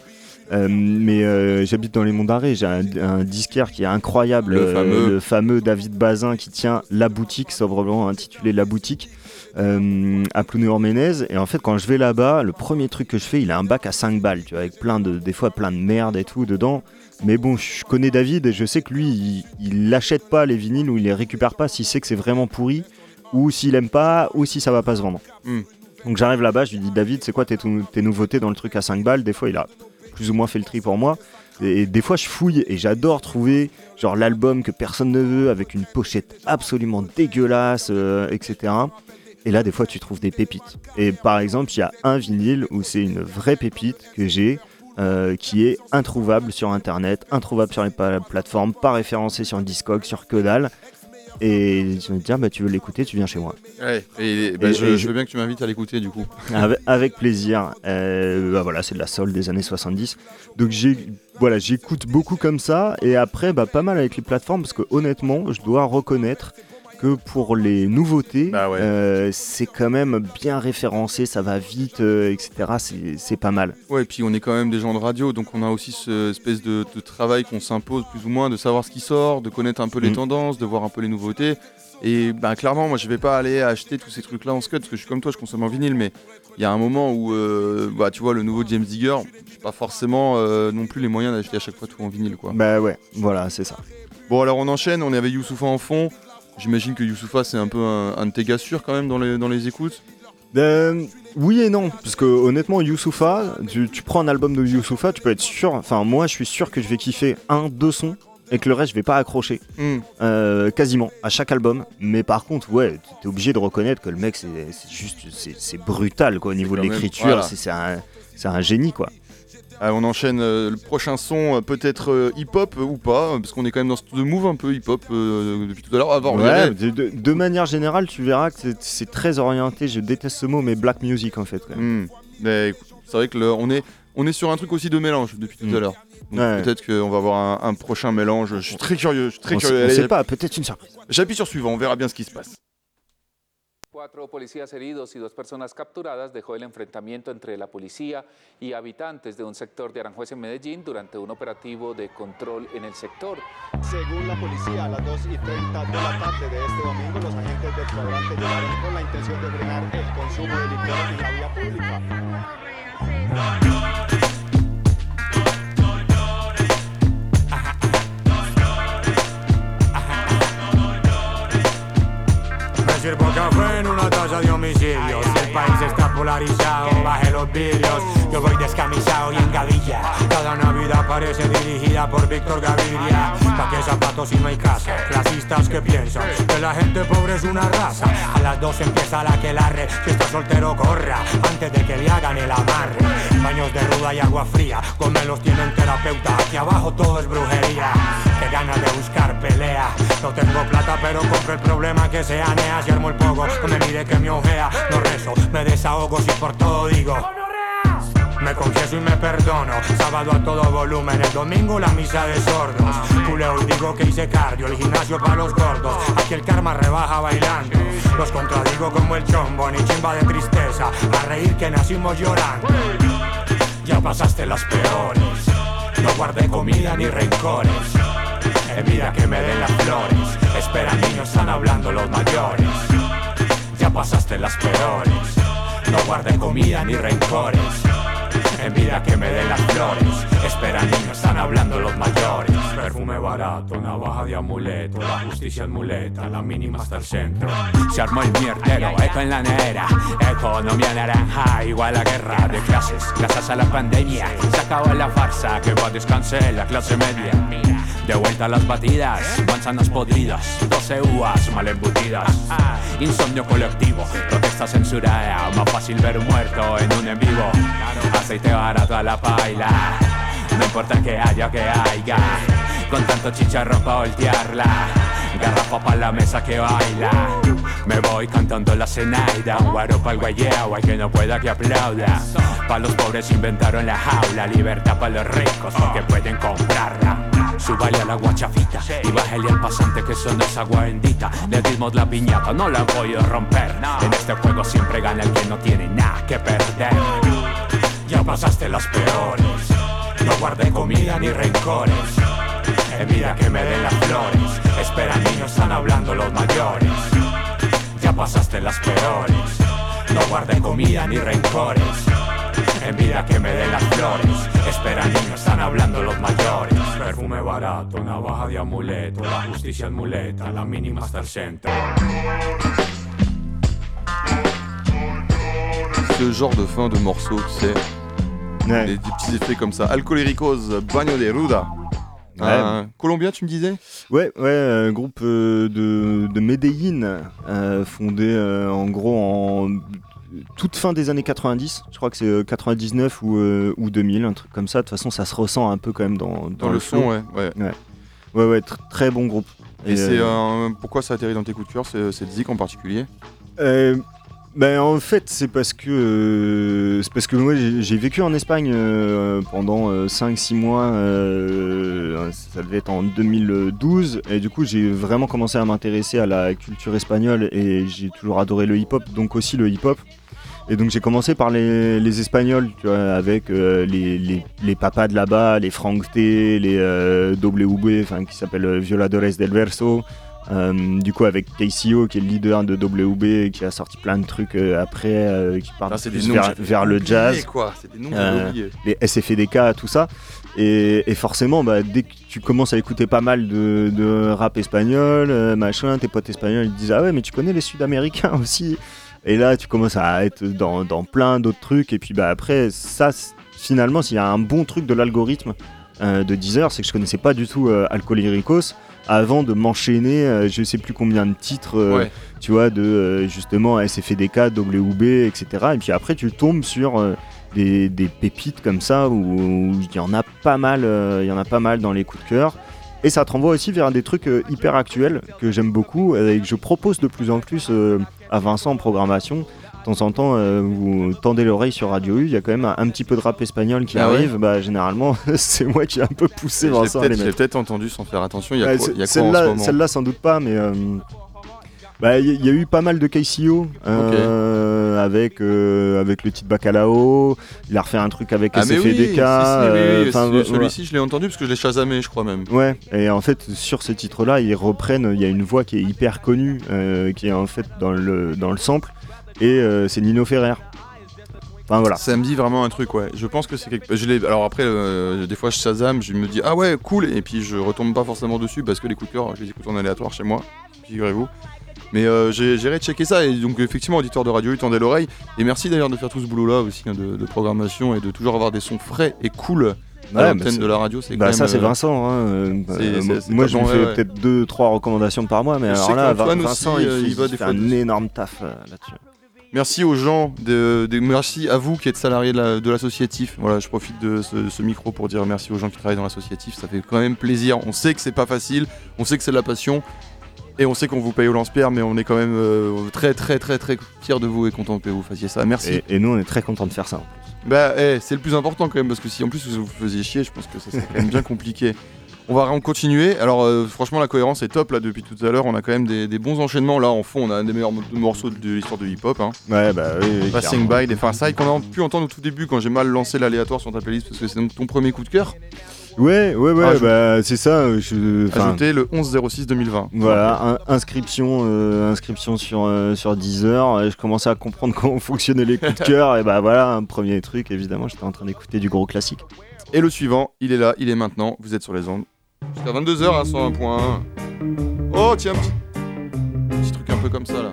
Speaker 2: Euh, mais euh, j'habite dans les monts d'Arrée, j'ai un, un disquaire qui est incroyable,
Speaker 1: Le
Speaker 2: euh,
Speaker 1: fameux.
Speaker 2: le fameux David Bazin qui tient La Boutique, sobrement intitulé La Boutique, à Plounéor-Ménez. Et en fait, quand je vais là-bas, le premier truc que je fais, il a un bac à 5 balles, tu vois, avec plein de, des fois plein de merde et tout dedans. Mais bon, je connais David et je sais que lui, il, n'achète pas les vinyles ou il les récupère pas s'il sait que c'est vraiment pourri, ou s'il aime pas, ou si ça va pas se vendre.
Speaker 1: Hmm.
Speaker 2: Donc j'arrive là-bas, je lui dis David, c'est quoi tes, tes nouveautés dans le truc à 5 balles? Des fois, il a plus ou moins fait le tri pour moi. Et, des fois, je fouille et j'adore trouver genre l'album que personne ne veut avec une pochette absolument dégueulasse, euh, etc. Et là, des fois, tu trouves des pépites. Et par exemple, il y a un vinyle où c'est une vraie pépite que j'ai. euh, qui est introuvable sur internet, introuvable sur les plateformes, pas référencé sur Discog, sur que dalle. Et je me dis, ah, bah, tu veux l'écouter, tu viens chez moi.
Speaker 1: Ouais, et, bah,
Speaker 2: Et-
Speaker 1: je,
Speaker 2: et
Speaker 1: je
Speaker 2: je-
Speaker 1: veux bien que tu m'invites à l'écouter du coup.
Speaker 2: avec, avec plaisir. Euh, bah voilà, c'est de la soul des années 70. Donc voilà, j'écoute beaucoup comme ça. Et après, bah, pas mal avec les plateformes parce que honnêtement, je dois reconnaître que pour les nouveautés,
Speaker 1: Bah ouais.
Speaker 2: euh, c'est quand même bien référencé, ça va vite, euh, etc. C'est, pas mal.
Speaker 1: Ouais, et puis on est quand même des gens de radio, donc on a aussi ce espèce de, de travail qu'on s'impose plus ou moins, de savoir ce qui sort, de connaître un peu les
Speaker 2: Mm.
Speaker 1: tendances, de voir un peu les nouveautés. Et bah, clairement, moi je vais pas aller acheter tous ces trucs-là en scud, parce que je suis comme toi, je consomme en vinyle, mais il y a un moment où, euh, bah, tu vois, le nouveau James Digger, j'ai pas forcément euh, non plus les moyens d'acheter à chaque fois tout en vinyle, quoi.
Speaker 2: Bah ouais, voilà, c'est ça.
Speaker 1: Bon, alors on enchaîne, on est avec Youssoufa en fond. J'imagine que Youssoufa c'est un peu un, un de tes gars sûrs quand même dans les, dans les écoutes.
Speaker 2: Euh, oui et non, parce que honnêtement, Youssoufa, tu, tu prends un album de Youssoufa, tu peux être sûr, enfin moi je suis sûr que je vais kiffer un, deux sons, et que le reste je vais pas accrocher.
Speaker 1: Hmm.
Speaker 2: Euh, quasiment à chaque album. Mais par contre, ouais, t'es obligé de reconnaître que le mec, c'est juste, c'est brutal quoi au niveau de l'écriture.
Speaker 1: voilà.
Speaker 2: c'est- un, c'est un génie quoi.
Speaker 1: Ah, on enchaîne euh, le prochain son, euh, peut-être euh, hip-hop euh, ou pas, euh, parce qu'on est quand même dans ce de move un peu hip-hop euh, depuis tout à l'heure. Avant,
Speaker 2: Ouais, de, de- de manière générale, tu verras que c'est- très orienté. Je déteste ce mot, mais black music en fait.
Speaker 1: écoute, c'est vrai que le- on, est, on est sur un truc aussi de mélange depuis tout
Speaker 2: Hmm.
Speaker 1: à l'heure.
Speaker 2: Ouais.
Speaker 1: peut-être qu'on va avoir un, un prochain mélange. Je suis très curieux. Je suis très
Speaker 2: on sait,
Speaker 1: curieux.
Speaker 2: on
Speaker 1: Allez,
Speaker 2: sait pas, peut-être une surprise.
Speaker 1: J'appuie sur suivant, on verra bien ce qui se passe.
Speaker 7: Cuatro policías heridos y dos personas capturadas dejó el enfrentamiento entre la policía y habitantes de un sector de Aranjuez en Medellín durante un operativo de control en el sector.
Speaker 8: Según la policía, a las 2 y 30 de la tarde de este domingo, los agentes del cuadrante llegaron con la intención de frenar el consumo de licor en la vía pública.
Speaker 9: Sirvo café en un homicidios. El país está polarizado, baje los vidrios. Yo voy descamisado y en gavilla. Cada Navidad parece dirigida por Víctor Gaviria. ¿Pa' qué zapatos si no hay casa? Clasistas que piensan que la gente pobre es una raza. A las dos empieza la que larre. Si está soltero, corra antes de que le hagan el amarre. Baños de ruda y agua fría. Gomelos tienen terapeuta. Aquí abajo todo es brujería. Qué ganas de buscar pelea. No tengo plata, pero compro el problema que se anea. Si armo el poco, no me mire que me ojea. No rezo, me desahogo si por todo digo. Me confieso y me perdono. Sábado a todo volumen, el domingo la misa de sordos. Culeo digo que hice cardio, el gimnasio para los gordos. Aquí el karma rebaja bailando. Los como el chombo, ni chimba de tristeza. A reír que nacimos llorando. Ya pasaste las peores. No guardé comida ni rencores. Envidia que me den las flores. Espera niños, están hablando los mayores. Ya pasaste las peores. No guardé comida ni rencores. Envidia que me den las flores. Espera niños, están hablando los mayores. Perfume barato, navaja de amuleto. La justicia es muleta, la mínima hasta el centro. Se armó el mierdero, eco en la nevera. Economía naranja, igual a guerra de clases. Gracias a la pandemia, se acabó la farsa. Que va a descansar la clase media. De vuelta a las batidas, manzanas podridas, 12 uvas mal embutidas. Insomnio colectivo, protesta censurada, más fácil ver un muerto en un en vivo. Aceite a la no importa que haya o que haya. Con tanto chicharrón pa' voltearla, garrafa pa' la mesa que baila. Me voy cantando la cenaida, un guaro pa'l guayao, hay que no pueda que aplauda. Pa' los pobres inventaron la jaula, libertad pa' los ricos porque pueden comprarla. Súbale a la guachafita y bájale al pasante que eso no es agua bendita. Le dimos la piñata, no la voy a romper. En este juego siempre gana el que no tiene nada que perder. Ya pasaste las peores, no guardé comida ni rencores. Envidia que me den las flores, espera niños, están hablando los mayores. Ya pasaste las peores, no guardé comida ni rencores. Envidia que me den las flores, espera niños, están hablando los mayores. Perfume barato, navaja de amuleto, la justicia es muleta, la mínima hasta el centro.
Speaker 1: Ce genre de fin de morceau, sais.
Speaker 2: Ouais.
Speaker 1: Des, des petits effets comme ça. Alcolericos, Bagno de Ruda. Un Colombien, tu me disais?
Speaker 2: Ouais, ouais, un groupe euh, de, de Medellín, euh, fondé euh, en gros en toute fin des années 90. Je crois que c'est euh, 99 ou, euh, ou 2000, un truc comme ça. De toute façon, ça se ressent un peu quand même dans,
Speaker 1: Dans, le son, ouais. ouais.
Speaker 2: Ouais, ouais, tr- très bon groupe.
Speaker 1: Et, c'est
Speaker 2: euh,
Speaker 1: euh, pourquoi ça atterrit dans tes coups de cœur, c'est- cette zik en particulier?
Speaker 2: Euh, ben, en fait, c'est parce que euh, parce que moi j'ai vécu en Espagne euh, pendant 5-6 mois. euh, ça devait être en 2012 et du coup j'ai vraiment commencé à m'intéresser à la culture espagnole et j'ai toujours adoré le hip-hop, donc aussi le hip-hop. Et donc j'ai commencé par les, les Espagnols, tu vois, avec euh, les, les, les papas de là-bas, les Frank T, les euh, WB, enfin qui s'appellent euh, Violadores del Verso. Euh, du coup avec KCO qui est le leader de WB et qui a sorti plein de trucs euh, après euh, qui partent
Speaker 1: des noms
Speaker 2: vers, le jazz
Speaker 1: quoi. Des noms
Speaker 2: les SFDK, tout ça. Et, et forcément, bah, dès que tu commences à écouter pas mal de, de rap espagnol, euh, machin, tes potes espagnols ils te disent Ah ouais, mais tu connais les Sud-Américains aussi. Et là, tu commences à être dans, dans plein d'autres trucs. Et puis bah, après, ça, finalement, s'il y a un bon truc de l'algorithme euh, de Deezer, c'est que je connaissais pas du tout euh, avant de m'enchaîner, euh, je sais plus combien de titres, euh,
Speaker 1: Ouais.
Speaker 2: tu vois, de euh, justement SFDK, WB, etc. Et puis après, tu tombes sur euh, des, des pépites comme ça où il y en a pas mal, il y en a pas mal dans les coups de cœur. Et ça te renvoie aussi vers des trucs hyper actuels que j'aime beaucoup et que je propose de plus en plus à Vincent en programmation. De temps en temps, euh, vous tendez l'oreille sur Radio U, il y a quand même un, un petit peu de rap espagnol qui
Speaker 1: Ah ouais
Speaker 2: arrive. Bah, généralement, c'est moi qui ai un peu poussé Vincent à les
Speaker 1: peut-être entendu sans faire attention. Il y a
Speaker 2: Ouais,
Speaker 1: quoi,
Speaker 2: c'est-
Speaker 1: il y a quoi en ce
Speaker 2: Celle-là,
Speaker 1: moment
Speaker 2: celle-là, sans doute pas, mais euh, bah, il y, a eu pas mal de KCO euh, avec euh, avec le titre Bacalao. Il a refait un truc avec
Speaker 1: Ah,
Speaker 2: SFDK.
Speaker 1: oui, oui,
Speaker 2: voilà.
Speaker 1: celui-ci, je l'ai entendu parce que je l'ai chasamé, je crois même.
Speaker 2: Ouais, et en fait, sur ces titres-là, ils reprennent. Il y a une voix qui est hyper connue, euh, qui est en fait dans le, dans le sample, et euh, c'est Nino Ferrer. Enfin voilà.
Speaker 1: Ça me dit vraiment un truc, ouais. Je pense que c'est quelque. Je. Alors après, euh, des fois, je Shazam, je me dis ah ouais, cool, et puis je retombe pas forcément dessus parce que les coups de cœur, je les écoute en aléatoire chez moi, figurez-vous. Mais euh, j'ai j'ai checker ça et donc effectivement auditeur de radio, il tendait l'oreille. Et merci d'ailleurs de faire tout ce boulot là aussi hein, de, de programmation et de toujours avoir des sons frais et cool à
Speaker 2: Ouais, bah,
Speaker 1: l'antenne
Speaker 2: c'est-
Speaker 1: de la radio. C'est
Speaker 2: Bah ça c'est
Speaker 1: euh,
Speaker 2: Vincent. hein, moi je lui fais peut-être deux trois recommandations par mois, mais alors là Vincent il,
Speaker 1: va
Speaker 2: fait un énorme taf là-dessus.
Speaker 1: Merci aux gens, de, de- merci à vous qui êtes salariés de la- de l'associatif. voilà, je profite de ce, ce micro pour dire merci aux gens qui travaillent dans l'associatif. Ça fait quand même plaisir. On sait que c'est pas facile, on sait que c'est de la passion. Et on sait qu'on vous paye au lance-pierre, mais on est quand même euh, très très très très fiers de vous et contents que vous fassiez ça. Merci.
Speaker 2: Et, et nous on est très contents de faire ça. en plus.
Speaker 1: Bah, eh, c'est le plus important quand même, parce que si en plus vous vous faisiez chier, je pense que ça serait quand même bien compliqué. On va en continuer. Alors, euh, franchement, la cohérence est top là depuis tout à l'heure. On a quand même des, des bons enchaînements. Là, en fond, on a un des meilleurs mo- morceaux de l'histoire de hip-hop. Hein.
Speaker 2: Ouais bah oui. oui,
Speaker 1: Passing
Speaker 2: clairement.
Speaker 1: by des Farside qu'on a pu entendre au tout début quand j'ai mal lancé l'aléatoire sur ta playlist parce que c'est donc ton premier coup de cœur.
Speaker 2: Ouais ouais ouais bah c'est ça. euh, Je,
Speaker 1: Ajouté le 11-06-2020.
Speaker 2: Voilà, un- inscription, euh, inscription sur, euh, sur Deezer. Je commençais à comprendre comment fonctionnaient les coups de cœur. et bah voilà, un premier truc, évidemment, j'étais en train d'écouter du gros classique.
Speaker 1: Et le suivant, il est là, il est maintenant. Vous êtes sur les ondes. Jusqu'à 22h à 101.1. Oh, tiens, petit, petit truc un peu comme ça là.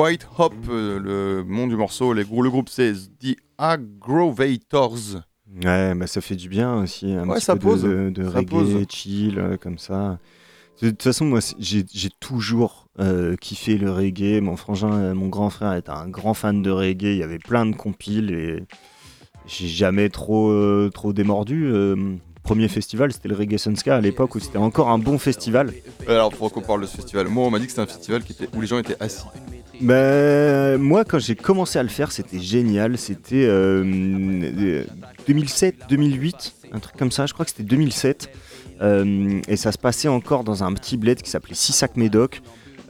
Speaker 1: White Hop, euh, le nom du morceau, les grou- le groupe c'est The Aggrovators.
Speaker 2: Ouais, bah ça fait du bien aussi. Un
Speaker 1: Ouais,
Speaker 2: petit
Speaker 1: ça
Speaker 2: peu
Speaker 1: pose,
Speaker 2: de,
Speaker 1: ça
Speaker 2: reggae,
Speaker 1: pose.
Speaker 2: chill, euh, comme ça. De toute façon, moi, j'ai toujours euh, kiffé le reggae. Mon frangin, mon grand frère était un grand fan de reggae. Il y avait plein de compiles et j'ai jamais trop, euh, trop démordu. Euh, premier festival, c'était le Reggae Sunska à l'époque où c'était encore un bon festival.
Speaker 1: Alors, pour qu'on parle de ce festival, moi, on m'a dit que c'était un festival qui était... où les gens étaient assis.
Speaker 2: Ben, moi, quand j'ai commencé à le faire, c'était génial. C'était euh, euh, 2007, 2008, un truc comme ça. Je crois que c'était 2007. Euh, et ça se passait encore dans un petit bled qui s'appelait Sissac Médoc.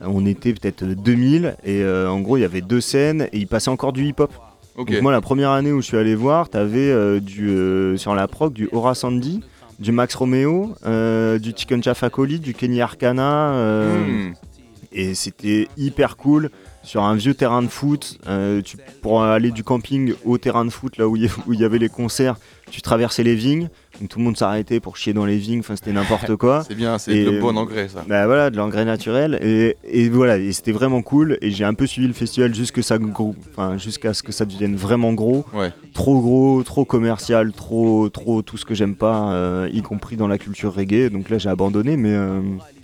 Speaker 2: Euh, On était peut-être 2000 et euh, en gros il y avait deux scènes et il passait encore du hip-hop. Donc moi la première année où je suis allé voir, t'avais euh, du euh, sur la prog du Aura Sandy, du Max Romeo, euh, du Chicken Jaffa Coli, du Kenny Arcana. euh,
Speaker 1: Hmm.
Speaker 2: et c'était hyper cool sur un vieux terrain de foot. euh, tu, pour aller du camping au terrain de foot, là où il y, avait les concerts, tu traversais les vignes. Donc tout le monde s'arrêtait pour chier dans les vignes. Enfin, c'était n'importe quoi.
Speaker 1: C'est bien, c'est le bon engrais, ça.
Speaker 2: Bah voilà, de l'engrais naturel. Et, et voilà, et c'était vraiment cool. Et j'ai un peu suivi le festival jusqu'à ce que ça devienne vraiment gros.
Speaker 1: Ouais.
Speaker 2: Trop gros, trop commercial, trop, trop tout ce que j'aime pas, euh, y compris dans la culture reggae. Donc là, j'ai abandonné, mais. euh,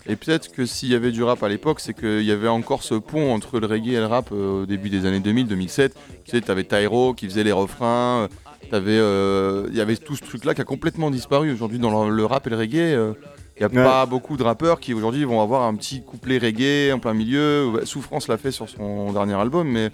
Speaker 1: Et peut-être que s'il y avait du rap à l'époque, c'est qu'il y avait encore ce pont entre le reggae et le rap euh, au début des années 2000-2007. Tu sais, t'avais Tyro qui faisait les refrains, euh, t'avais, euh, il y avait tout ce truc-là qui a complètement disparu. Aujourd'hui, dans le, rap et le reggae, il n'y a
Speaker 2: Ouais.
Speaker 1: pas beaucoup de rappeurs qui aujourd'hui vont avoir un petit couplet reggae en plein milieu. Souffrance l'a fait sur son dernier album, mais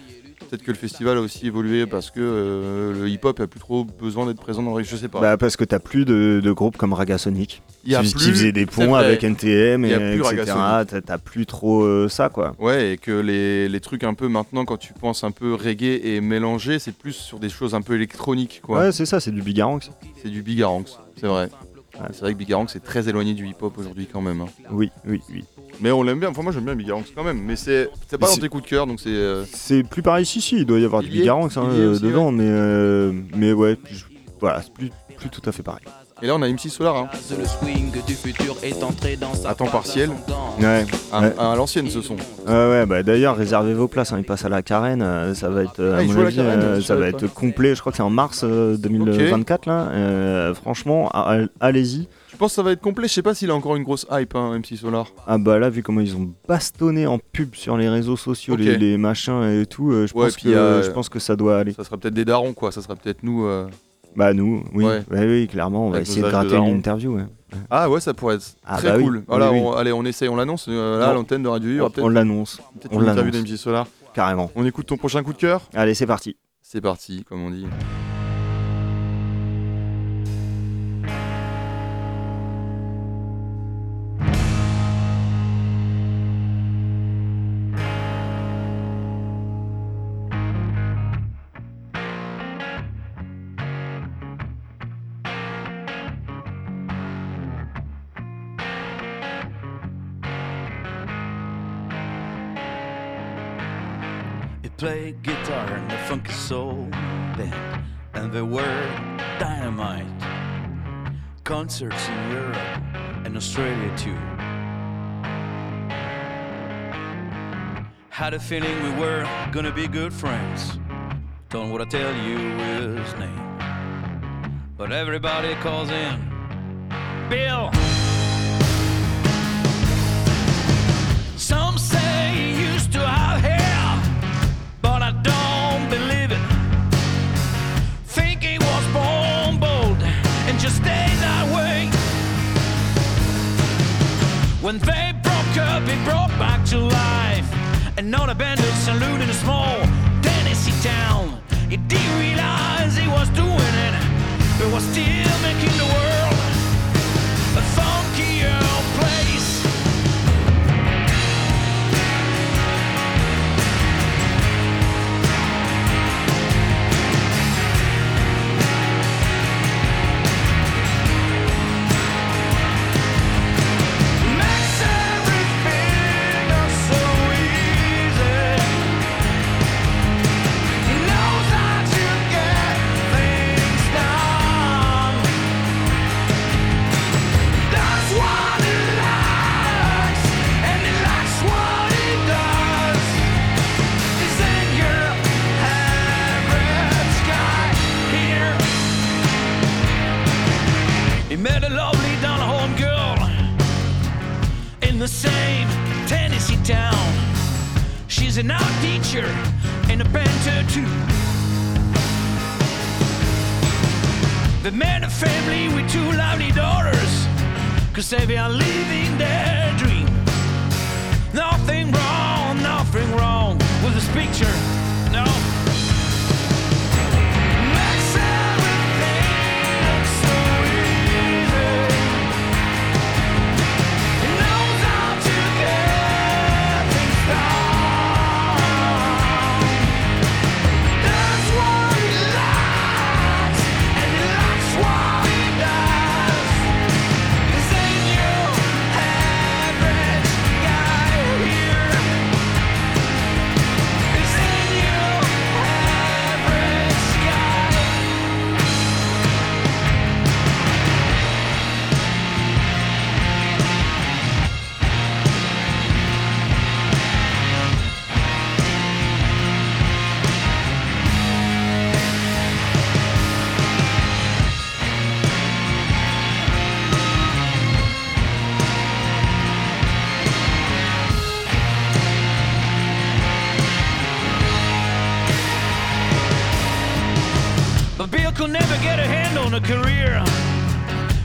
Speaker 1: peut-être que le festival a aussi évolué parce que euh, le hip-hop a plus trop besoin d'être présent dans le reggae, je sais pas.
Speaker 2: Bah parce que t'as plus de, de groupes comme Ragasonic
Speaker 1: Il y a
Speaker 2: qui,
Speaker 1: plus-
Speaker 2: qui faisaient des
Speaker 1: c'est
Speaker 2: ponts avec NTM et
Speaker 1: a plus
Speaker 2: etc. T'as plus trop euh, ça quoi.
Speaker 1: Ouais, et que les, les trucs un peu maintenant, quand tu penses un peu reggae et mélangé, c'est plus sur des choses un peu électroniques, quoi.
Speaker 2: Ouais, c'est ça, c'est du Bigaranx.
Speaker 1: C'est du Bigaranx, c'est vrai. Ouais, c'est vrai que Bigaranx est très éloigné du hip-hop aujourd'hui quand même. hein.
Speaker 2: Oui, oui, oui.
Speaker 1: Mais on l'aime bien, enfin moi j'aime bien Bigaranx quand même, mais c'est c'est pas
Speaker 2: Mais
Speaker 1: dans tes coups de cœur, donc c'est... euh,
Speaker 2: C'est plus pareil. Ici, si, il doit y avoir
Speaker 1: Il
Speaker 2: du Bigaranx hein, euh, dedans, mais, euh, mais ouais, je- voilà, c'est plus, plus tout à fait pareil.
Speaker 1: Et là on a MC Solar, hein.
Speaker 10: Le swing du futur est entré dans sa
Speaker 1: à temps partiel,
Speaker 2: Ouais,
Speaker 1: à,
Speaker 2: ouais.
Speaker 1: à l'ancienne ce son.
Speaker 2: Ouais, ouais, bah d'ailleurs, réservez vos places, hein, il passe à la Carène, euh, ça va être, euh,
Speaker 1: Ah,
Speaker 2: à mon avis,
Speaker 1: Carène,
Speaker 2: euh, ça va être complet, je crois que c'est en mars euh, 2024, là. Euh, franchement, allez-y.
Speaker 1: Je pense que ça va être complet, je sais pas s'il a encore une grosse hype, hein, MC Solar.
Speaker 2: Ah bah là, vu comment ils ont bastonné en pub sur les réseaux sociaux, les, les machins et tout, euh, je,
Speaker 1: Ouais,
Speaker 2: pense que, je pense que ça doit aller.
Speaker 1: Ça sera peut-être des darons, quoi, ça sera peut-être nous...
Speaker 2: Bah nous, oui,
Speaker 1: Ouais.
Speaker 2: Ouais, oui, clairement, on va
Speaker 1: Avec
Speaker 2: essayer de gratter une interview. ouais.
Speaker 1: Ah ouais, ça pourrait être
Speaker 2: Ah
Speaker 1: très
Speaker 2: bah oui,
Speaker 1: cool.
Speaker 2: oui,
Speaker 1: Voilà,
Speaker 2: oui.
Speaker 1: on- allez, on essaye, on l'annonce, euh, là, l'antenne de Radio U,
Speaker 2: On,
Speaker 1: peut-être
Speaker 2: on l'annonce,
Speaker 1: peut-être
Speaker 2: on
Speaker 1: une interview
Speaker 2: l'annonce.
Speaker 1: d'MC Solar.
Speaker 2: carrément.
Speaker 1: On écoute ton prochain coup de cœur?
Speaker 2: Allez, c'est parti.
Speaker 1: C'est parti, comme on dit.
Speaker 10: Too. Had a feeling we were gonna be good friends. Don't wanna tell you his name, but everybody calls him Bill. When they broke up, it brought back to life another bandit saluting a small Tennessee town. He didn't realize he was doing it, but was still making the world Savior, leave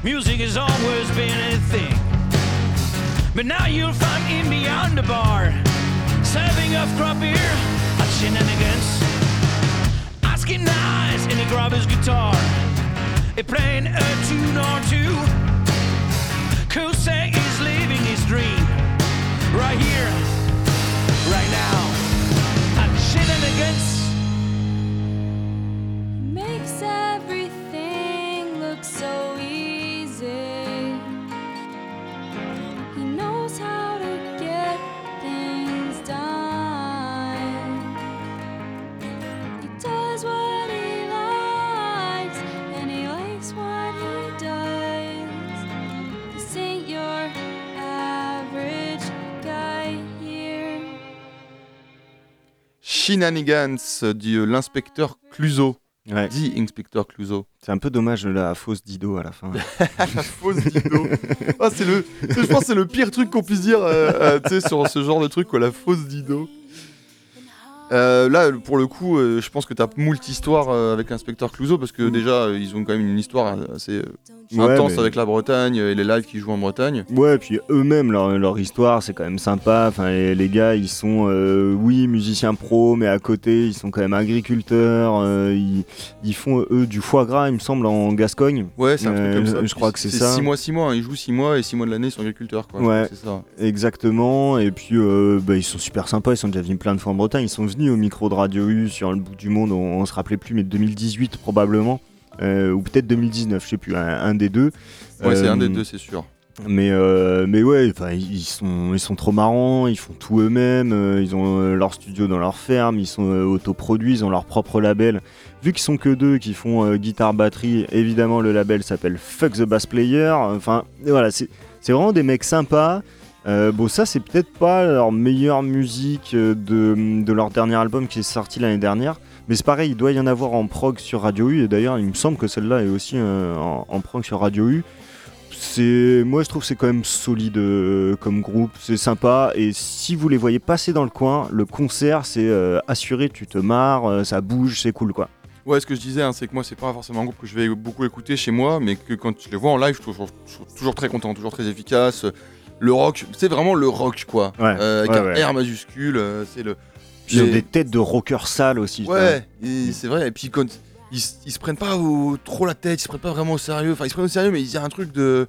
Speaker 10: Music has always been a thing. But now you'll find him beyond the bar, serving up crop beer at shenanigans. Asking nice and he grab his guitar. He playing a tune or two. Could is living his dream. Right here, right now. At shenanigans.
Speaker 1: Shenanigans de l'inspecteur Cluzo.
Speaker 2: Ouais.
Speaker 1: Dit inspecteur Cluzo.
Speaker 2: C'est un peu dommage la fausse Dido à la fin.
Speaker 1: la fausse Dido. Ah, c'est le, je pense que c'est le pire truc qu'on puisse dire euh, euh, sur ce genre de truc, quoi, la fausse Dido. Euh, là, pour le coup, je pense que t'as moult histoire avec l'inspecteur Clouseau parce que déjà, euh, ils ont quand même une histoire assez
Speaker 2: Ouais,
Speaker 1: intense
Speaker 2: mais-
Speaker 1: avec la Bretagne et les lives qu'ils jouent en Bretagne.
Speaker 2: Ouais, et puis eux-mêmes, leur, leur histoire, c'est quand même sympa. Enfin, les, les gars, ils sont, euh, oui, musiciens pro, mais à côté, ils sont quand même agriculteurs. euh, ils, ils font, eux, du foie gras, il me semble, en Gascogne.
Speaker 1: Ouais, c'est un truc
Speaker 2: Euh,
Speaker 1: comme ça.
Speaker 2: Je crois que c'est ça.
Speaker 1: 6 mois, 6 mois. hein. Ils jouent 6 mois et 6 mois de l'année, ils sont agriculteurs. Quoi.
Speaker 2: Ouais,
Speaker 1: C'est ça.
Speaker 2: exactement. Et puis, euh, bah, ils sont super sympas. Ils sont déjà venus plein de fois en Bretagne. Ils sont venus au micro de Radio U sur le bout du monde. On, on se rappelait plus, mais 2018 probablement. Euh, ou peut-être 2019, je sais plus, un, un des deux.
Speaker 1: Ouais, c'est un des
Speaker 2: Euh,
Speaker 1: deux, c'est sûr.
Speaker 2: Mais, euh, mais ouais, enfin, ils sont, ils sont trop marrants, ils font tout eux-mêmes, euh, ils ont leur studio dans leur ferme, ils sont autoproduits, ils ont leur propre label. Vu qu'ils sont que deux qui font guitare batterie, évidemment le label s'appelle Fuck the Bass Player. Enfin, voilà, c'est c'est vraiment des mecs sympas. Euh, bon, ça, c'est peut-être pas leur meilleure musique de, de leur dernier album qui est sorti l'année dernière. Mais c'est pareil, il doit y en avoir en prog sur Radio U. Et d'ailleurs, il me semble que celle-là est aussi euh, en, en prog sur Radio U. C'est, moi, je trouve que c'est quand même solide euh, comme groupe. C'est sympa. Et si vous les voyez passer dans le coin, le concert, c'est euh, assuré, tu te marres, ça bouge, c'est cool quoi.
Speaker 1: Ouais, ce que je disais, hein, c'est que moi, c'est pas forcément un groupe que je vais beaucoup écouter chez moi, mais que quand je les vois en live, je suis toujours, je suis toujours très content, toujours très efficace. Le rock, c'est vraiment le rock, quoi.
Speaker 2: Ouais,
Speaker 1: Euh, avec
Speaker 2: ouais,
Speaker 1: un
Speaker 2: ouais.
Speaker 1: R majuscule, c'est le.
Speaker 2: Ils ont des têtes de rockers sales aussi.
Speaker 1: Ouais, c'est vrai. Et puis quand ils, ils se prennent pas au- trop la tête, ils se prennent pas vraiment au sérieux. Enfin, ils se prennent au sérieux, mais il y a un truc de.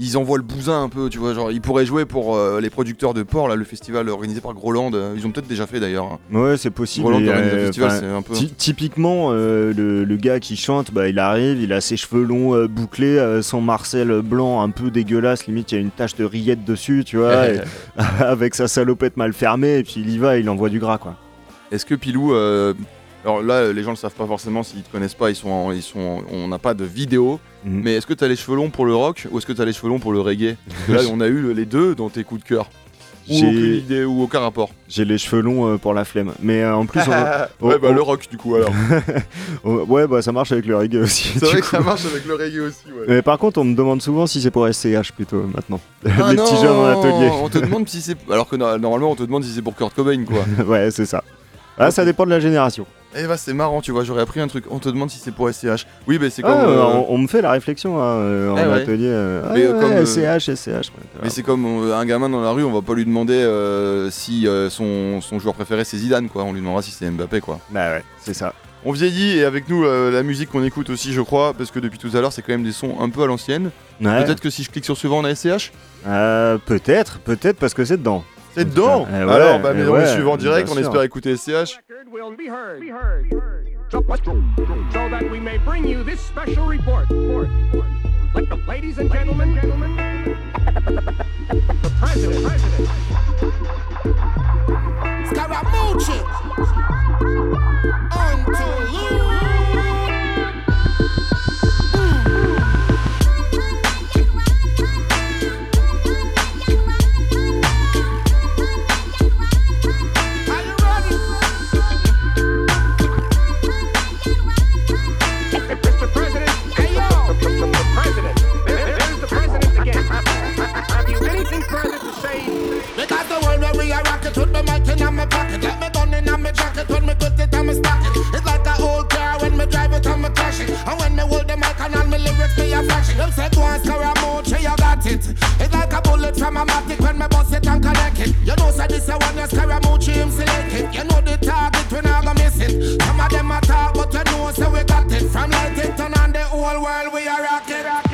Speaker 1: Ils envoient le bousin un peu, tu vois. Genre, ils pourraient jouer pour euh, les producteurs de Port, là, le festival organisé par Groland. euh, Ils ont peut-être déjà fait d'ailleurs. hein.
Speaker 2: Ouais, c'est possible.
Speaker 1: Groland
Speaker 2: et,
Speaker 1: organise le festival,
Speaker 2: enfin,
Speaker 1: c'est un peu.
Speaker 2: ty- typiquement, le, le gars qui chante, bah, il arrive, il a ses cheveux longs euh, bouclés, son Marcel blanc un peu dégueulasse, limite il y a une tache de rillette dessus, tu vois, et- avec sa salopette mal fermée, et puis il y va, il envoie du gras, quoi.
Speaker 1: Est-ce que Pilou, euh, alors là, les gens le savent pas forcément s'ils te connaissent pas, ils sont, en- ils sont, on n'a pas de vidéo.
Speaker 2: Mhm.
Speaker 1: Mais est-ce que t'as les cheveux longs pour le rock ou est-ce que t'as les cheveux longs pour le reggae? Parce que là, on a eu le- les deux dans tes coups de cœur. Ou aucune idée, ou aucun rapport
Speaker 2: J'ai les cheveux longs euh, pour la flemme. Mais euh, en plus, on-
Speaker 1: Ouais,
Speaker 2: on-
Speaker 1: bah
Speaker 2: on-
Speaker 1: le rock du coup alors.
Speaker 2: on- ouais, bah ça marche avec le reggae aussi.
Speaker 1: C'est vrai que ça marche avec le reggae aussi, ouais.
Speaker 2: Mais par contre, on me demande souvent si c'est pour SCH plutôt maintenant.
Speaker 1: Ah
Speaker 2: les
Speaker 1: non,
Speaker 2: petits jeunes en atelier.
Speaker 1: On te demande si c'est. Alors que no- normalement, on te demande si c'est pour Kurt Cobain, quoi.
Speaker 2: ouais, c'est ça. Ah, ça dépend de la génération.
Speaker 1: Eh bah, c'est marrant, tu vois, j'aurais appris un truc. On te demande si c'est pour SCH. Oui, bah, c'est comme.
Speaker 2: Ah,
Speaker 1: euh,
Speaker 2: on, on me fait la réflexion hein, euh, en
Speaker 1: Eh ouais.
Speaker 2: atelier. euh,
Speaker 1: Mais,
Speaker 2: ah, ouais,
Speaker 1: comme,
Speaker 2: SCH, SCH.
Speaker 1: Mais c'est comme un gamin dans la rue, on va pas lui demander euh, si son, son joueur préféré c'est Zidane, quoi. On lui demandera si c'est Mbappé, quoi.
Speaker 2: Bah ouais, c'est ça.
Speaker 1: On vieillit et avec nous la musique qu'on écoute aussi, je crois, parce que depuis tout à l'heure, c'est quand même des sons un peu à l'ancienne.
Speaker 2: Ouais.
Speaker 1: Peut-être que si je clique sur suivant, on a SCH
Speaker 2: Euh, peut-être, peut-être parce que c'est dedans.
Speaker 1: C'est dedans?
Speaker 2: Eh
Speaker 1: Alors, bah,
Speaker 2: eh
Speaker 1: mais on suivant direct, on espère écouter SCH.
Speaker 11: Will be heard. Be heard. So, so that we may bring you this special report. report, report. Like the ladies and gentlemen, gentlemen, the president, president.
Speaker 12: Scaramucci. Unto you. We are rocket with the mic in my pocket. Let me gun in my jacket when me put it on my stock it It's like a old car when me drive it on me crash it And when me hold the mic and all me lyrics me a flash it Them say and Scaramucci you got it. It's like a bullet from a matic when me bust it and connect it. You know say this a one you Scaramucci him select it. You know the target we not gonna miss it. Some of them a talk but you know say we got it. From Lightington and the whole world we are rocket rocket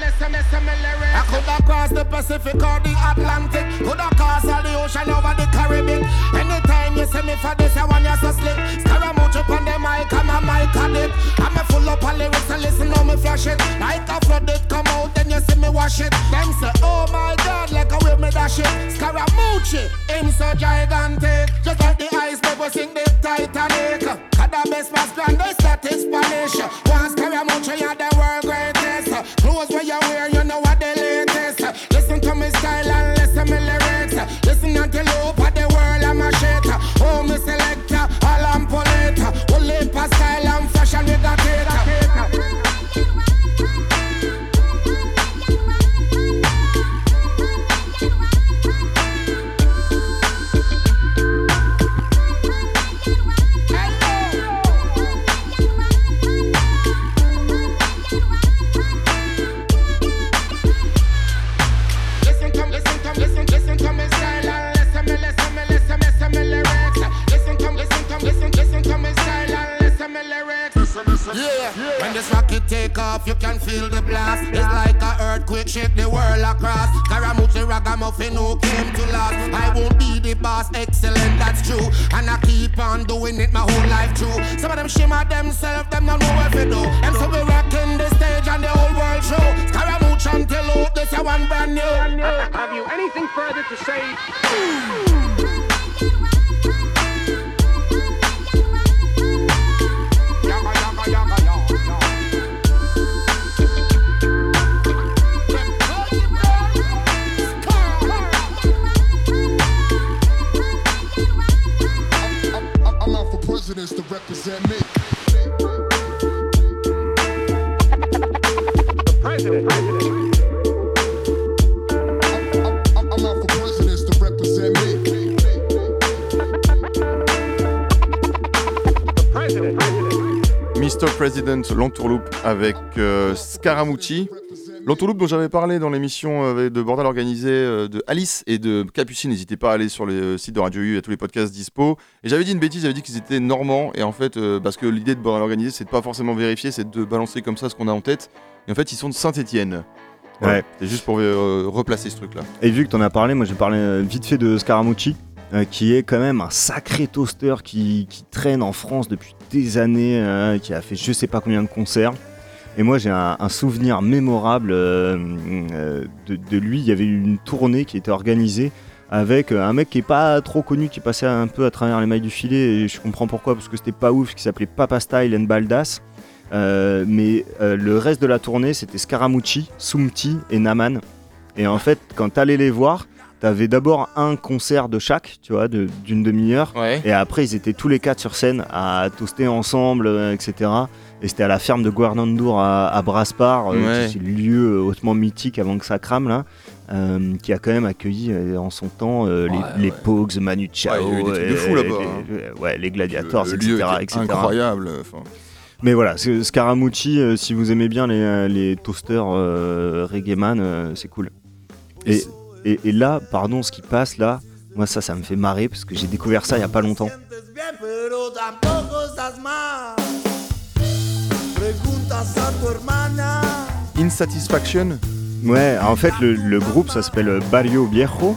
Speaker 12: I could have crossed the Pacific or the Atlantic. Could have crossed all the ocean over the Caribbean. Anytime you see me for this, I want you so slick. Scaramucci on the mic, I'm a mic addict. I'm a full up on lyrics and listen how me flash it. Like a flood it come out, then you see me wash it. Them say, oh my God, like a way me dash it. Scaramucci, him so gigantic. Just like the iceberg was sink the Titanic. The best was grand, they start in Spanish. One Scaramucci, you're the world greatest. Clothes where you wear, you know what the latest. Listen to me style and listen me lyrics. Listen until you this rocket take off, you can feel the blast. It's like a earthquake, shake the world across. Scaramucci ragamuffin who came to last. I won't be the boss, excellent, that's true. And I keep on doing it my whole life through. Some of them shimmer themselves, them don't know what to do. Them so we rocking the stage and the whole world show. Until hope this a one brand new.
Speaker 11: Have you anything further to say? president.
Speaker 1: Mr. President, l'entourloupe avec euh, Scaramucci. L'entourloupe dont j'avais parlé dans l'émission euh, de Bordel organisé euh, de Alice et de Capucine, n'hésitez pas à aller sur les euh, sites de Radio U et à tous les podcasts dispo. Et j'avais dit une bêtise, j'avais dit qu'ils étaient normands, et en fait, parce que l'idée de Bordel organisé, c'est de pas forcément vérifier, c'est de balancer comme ça ce qu'on a en tête. Et en fait, ils sont de Saint-Etienne.
Speaker 2: Ouais.
Speaker 1: C'est juste pour euh, replacer ce truc-là.
Speaker 2: Et vu que t'en as parlé, moi j'ai parlé vite fait de Scaramucci, euh, qui est quand même un sacré toaster qui, qui traîne en France depuis des années, euh, qui a fait je sais pas combien de concerts. Et moi, j'ai un, un souvenir mémorable euh, euh, de, de lui. Il y avait eu une tournée qui était organisée avec euh, un mec qui est pas trop connu, qui passait un peu à travers les mailles du filet. Et je comprends pourquoi, parce que c'était pas ouf, qui s'appelait Papa Style and Baldas. Euh, mais euh, le reste de la tournée, c'était Scaramucci, Sumti et Naman. Et en fait, quand t'allais les voir, t'avais d'abord un concert de chaque, tu vois, de- d'une demi-heure.
Speaker 1: Ouais.
Speaker 2: Et après, ils étaient tous les quatre sur scène à toaster ensemble, euh, etc. Et c'était à la ferme de Guernandour à, à Braspar, euh,
Speaker 1: Ouais.
Speaker 2: qui est le lieu euh, hautement mythique avant que ça crame, là, euh, qui a quand même accueilli euh, en son temps euh, les,
Speaker 1: Ouais,
Speaker 2: les
Speaker 1: ouais.
Speaker 2: Pogues, Manu Chao,
Speaker 1: Ouais, il y a eu des trucs de fou
Speaker 2: euh,
Speaker 1: là-bas,
Speaker 2: les-
Speaker 1: hein.
Speaker 2: euh, ouais, les Gladiators,
Speaker 1: le
Speaker 2: etc. etc.
Speaker 1: incroyable.
Speaker 2: Mais voilà, c'est- Scaramucci, euh, si vous aimez bien les, euh, les toasters euh, reggae man, euh, c'est cool. Et, et, et là, pardon, ce qui passe là, moi ça, ça me fait marrer parce que j'ai découvert ça il y a pas longtemps.
Speaker 1: Insatisfaction
Speaker 2: Ouais, en fait, le, le groupe ça s'appelle Barrio Viejo.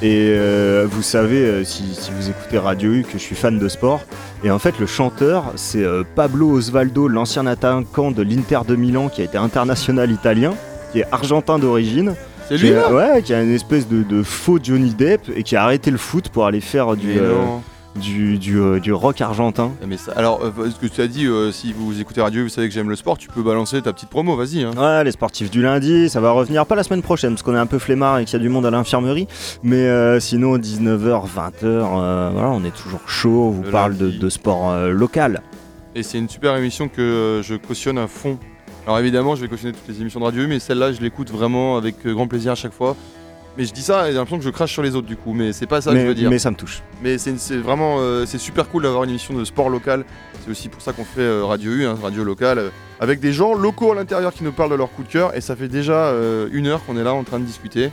Speaker 2: Et euh, vous savez, euh, si, si vous écoutez Radio U, que je suis fan de sport. Et en fait, le chanteur, c'est euh, Pablo Osvaldo, l'ancien attaquant de l'Inter de Milan, qui a été international italien, qui est argentin d'origine.
Speaker 1: C'est
Speaker 2: Qui
Speaker 1: lui, là?
Speaker 2: Ouais, qui a une espèce de, de faux Johnny Depp et qui a arrêté le foot pour aller faire du, euh. Du, du, euh, du rock argentin.
Speaker 1: Ah, Mais ça- alors, euh, ce que tu as dit, euh, si vous écoutez Radio, vous savez que j'aime le sport, tu peux balancer ta petite promo, vas-y. Hein.
Speaker 2: Ouais, les sportifs du lundi, ça va revenir pas la semaine prochaine parce qu'on est un peu flemmard et qu'il y a du monde à l'infirmerie. Mais sinon, 19h, 20h, euh, voilà, on est toujours chaud. On vous
Speaker 1: Le
Speaker 2: parle de, de sport local.
Speaker 1: Et c'est une super émission que je cautionne à fond. Alors évidemment, je vais cautionner toutes les émissions de radio, mais celle-là, je l'écoute vraiment avec grand plaisir à chaque fois. Mais je dis ça, et j'ai l'impression que je crache sur les autres du coup, mais c'est pas ça que je veux dire.
Speaker 2: mais ça me touche.
Speaker 1: Mais c'est vraiment euh, c'est super cool d'avoir une émission de sport local. C'est aussi pour ça qu'on fait euh, Radio U, hein, radio locale, euh, avec des gens locaux à l'intérieur qui nous parlent de leur coup de cœur. Et ça fait déjà une heure qu'on est là en train de discuter.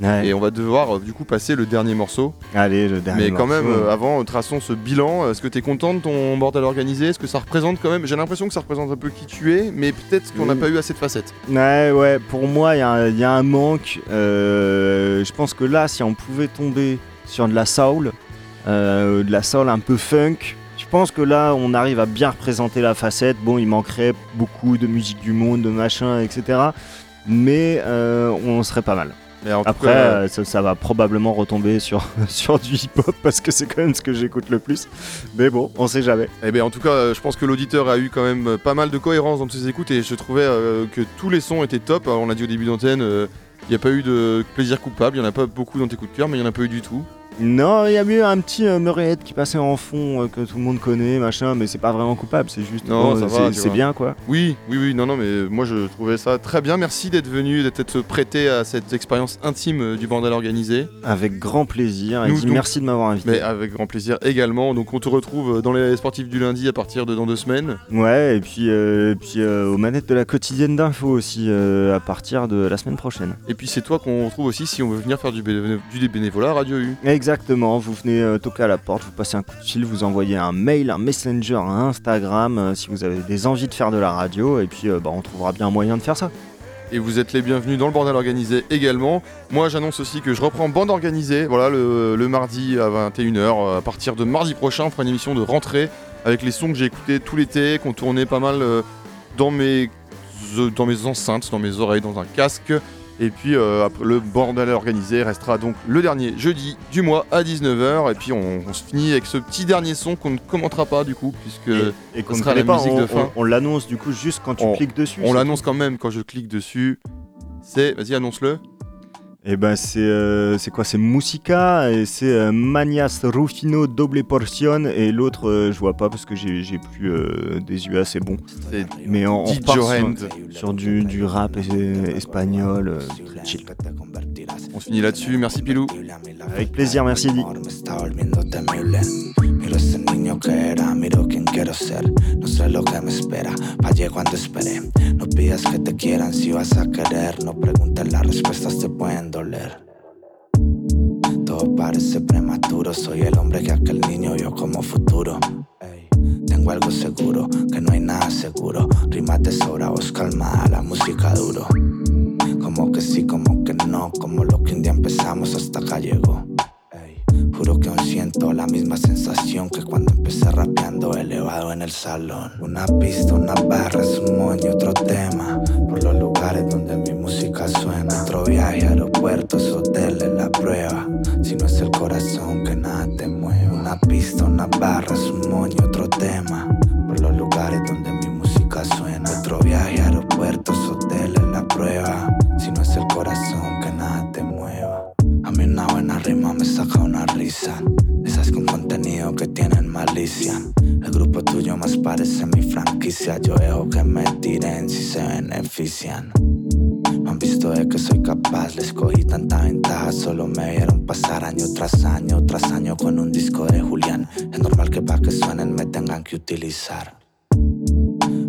Speaker 2: Ouais.
Speaker 1: Et on va devoir euh, du coup passer le dernier morceau.
Speaker 2: Allez, le dernier.
Speaker 1: Mais quand
Speaker 2: morceau.
Speaker 1: même, euh, avant, traçons ce bilan. Est-ce que tu es content de ton bordel organisé Est-ce que ça représente quand même J'ai l'impression que ça représente un peu qui tu es, mais peut-être qu'on n'a
Speaker 2: Oui.
Speaker 1: pas eu assez de facettes.
Speaker 2: Ouais, ouais, pour moi, il y, a un- il y a un manque. Euh, je pense que là, si on pouvait tomber sur de la soul, de la soul un peu funk, je pense que là, on arrive à bien représenter la facette. Bon, il manquerait beaucoup de musique du monde, de machin, etc. Mais on serait pas mal.
Speaker 1: Mais en tout
Speaker 2: Après,
Speaker 1: cas,
Speaker 2: euh, ça, ça va probablement retomber sur, sur du hip-hop parce que c'est quand même ce que j'écoute le plus. Mais bon, on sait jamais.
Speaker 1: Eh bien, en tout cas, euh, je pense que l'auditeur a eu quand même euh, pas mal de cohérence dans toutes ses écoutes et je trouvais euh, que tous les sons étaient top. Alors, on l'a dit au début d'antenne, euh, il n'y a pas eu de plaisir coupable, il n'y en a pas beaucoup dans tes coups de cœur, mais il n'y en a pas eu du tout.
Speaker 2: Non, il y a eu un petit euh, Murrayhead qui passait en fond euh, que tout le monde connaît, machin, mais c'est pas vraiment coupable, c'est juste.
Speaker 1: Non,
Speaker 2: bon,
Speaker 1: ça
Speaker 2: euh,
Speaker 1: va,
Speaker 2: c'est- bien quoi.
Speaker 1: Oui, oui, oui, non, non, mais moi je trouvais ça très bien. Merci d'être venu, d'être prêté à cette expérience intime euh, du bordel organisé.
Speaker 2: Avec grand plaisir. Et
Speaker 1: Nous,
Speaker 2: dis
Speaker 1: donc-
Speaker 2: merci de m'avoir invité.
Speaker 1: Mais avec grand plaisir également. Donc on te retrouve dans les sportifs du lundi à partir de dans deux semaines.
Speaker 2: Ouais, et puis, euh, et puis euh, aux manettes de la quotidienne d'info aussi euh, à partir de la semaine prochaine.
Speaker 1: Et puis c'est toi qu'on retrouve aussi si on veut venir faire du, béné- du bénévolat à Radio U.
Speaker 2: Exactement, vous venez euh, toquer à la porte, vous passez un coup de fil, vous envoyez un mail, un messenger, un Instagram euh, si vous avez des envies de faire de la radio, et puis euh, bah, on trouvera bien un moyen de faire ça.
Speaker 1: Et vous êtes les bienvenus dans le bordel organisé également. Moi j'annonce aussi que je reprends bande organisée, voilà, le, mardi à 21h. À partir de mardi prochain, on fera une émission de rentrée avec les sons que j'ai écoutés tout l'été, qu'on tournait pas mal dans, mes, dans mes enceintes, dans mes oreilles, dans un casque. Et puis euh, après, le bordel organisé restera donc le dernier jeudi du mois à 19h. Et puis on, on se finit avec ce petit dernier son qu'on ne commentera pas du coup, puisque
Speaker 2: Et qu'on
Speaker 1: sera la
Speaker 2: pas,
Speaker 1: musique
Speaker 2: on,
Speaker 1: de fin.
Speaker 2: on- on l'annonce du coup juste quand tu cliques dessus.
Speaker 1: On l'annonce quand même quand je clique dessus. C'est, vas-y annonce-le.
Speaker 2: Et ben c'est euh, c'est quoi? C'est Musica et c'est euh, Manias Rufino Doble Portion et l'autre euh, je vois pas parce que j'ai j'ai plus euh, des yeux assez bons. Mais on, on sur, du, du rap es- espagnol euh, très chill.
Speaker 1: On se finit là-dessus. Merci Pilou.
Speaker 2: Avec plaisir, merci Eddie.
Speaker 13: Me está volviendo temible. Miro ese niño que era, miro quién quiero ser. No sé lo que me espera, fallé cuando esperé. No pidas que te quieran si vas a querer. No preguntes, las respuestas te pueden doler. Todo parece prematuro, soy el hombre que aquel niño vio como futuro. Ey, Tengo algo seguro, que no hay nada seguro. Rimas de sobra, voz calmada, la música duro. Como que sí, como que no, como lo que un día empezamos hasta acá llegó. Juro que aún siento la misma sensación que cuando empecé rapeando elevado en el salón. Una pista, una barra, es un moño, otro tema. Por los lugares donde mi música suena. Otro viaje, aeropuertos, hoteles, la prueba. Si no es el corazón que nada te mueve. Una pista, una barra, es un moño, otro tema. Por los lugares donde mi música suena. Otro viaje, aeropuertos, hoteles, la prueba. Esas con contenido que tienen malicia. El grupo tuyo más parece mi franquicia. Yo dejo que me tiren si se benefician. Han visto de que soy capaz, les cogí tanta ventaja. Solo me vieron pasar año tras año, tras año con un disco de Julián. Es normal que para que suenen me tengan que utilizar.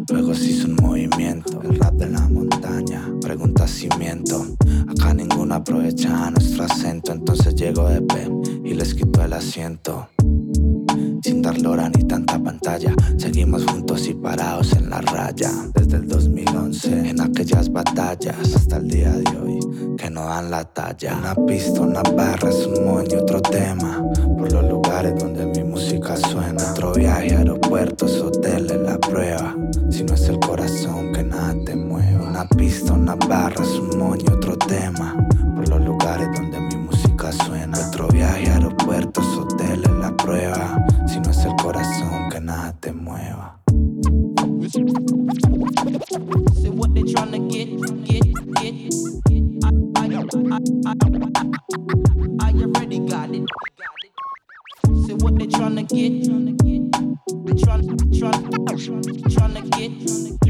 Speaker 13: Luego se hizo un movimiento, el rap de la montaña, pregunta si miento. Acá ninguno aprovecha nuestro acento, entonces llego de P les quito el asiento. Sin dar lora ni tanta pantalla, seguimos juntos y parados en la raya. Desde el 2011, en aquellas batallas, hasta el día de hoy, que no dan la talla. Una pista, una barra, es un moño, otro tema. Por los lugares donde mi música suena. Otro viaje, aeropuertos, hoteles, la prueba. Si no es el corazón que nada te mueve. Una pista, una barra, es un moño, otro tema. Si no es el corazón, que nada te mueva.
Speaker 14: What they tryna get. They tryna, tryna, tryna get.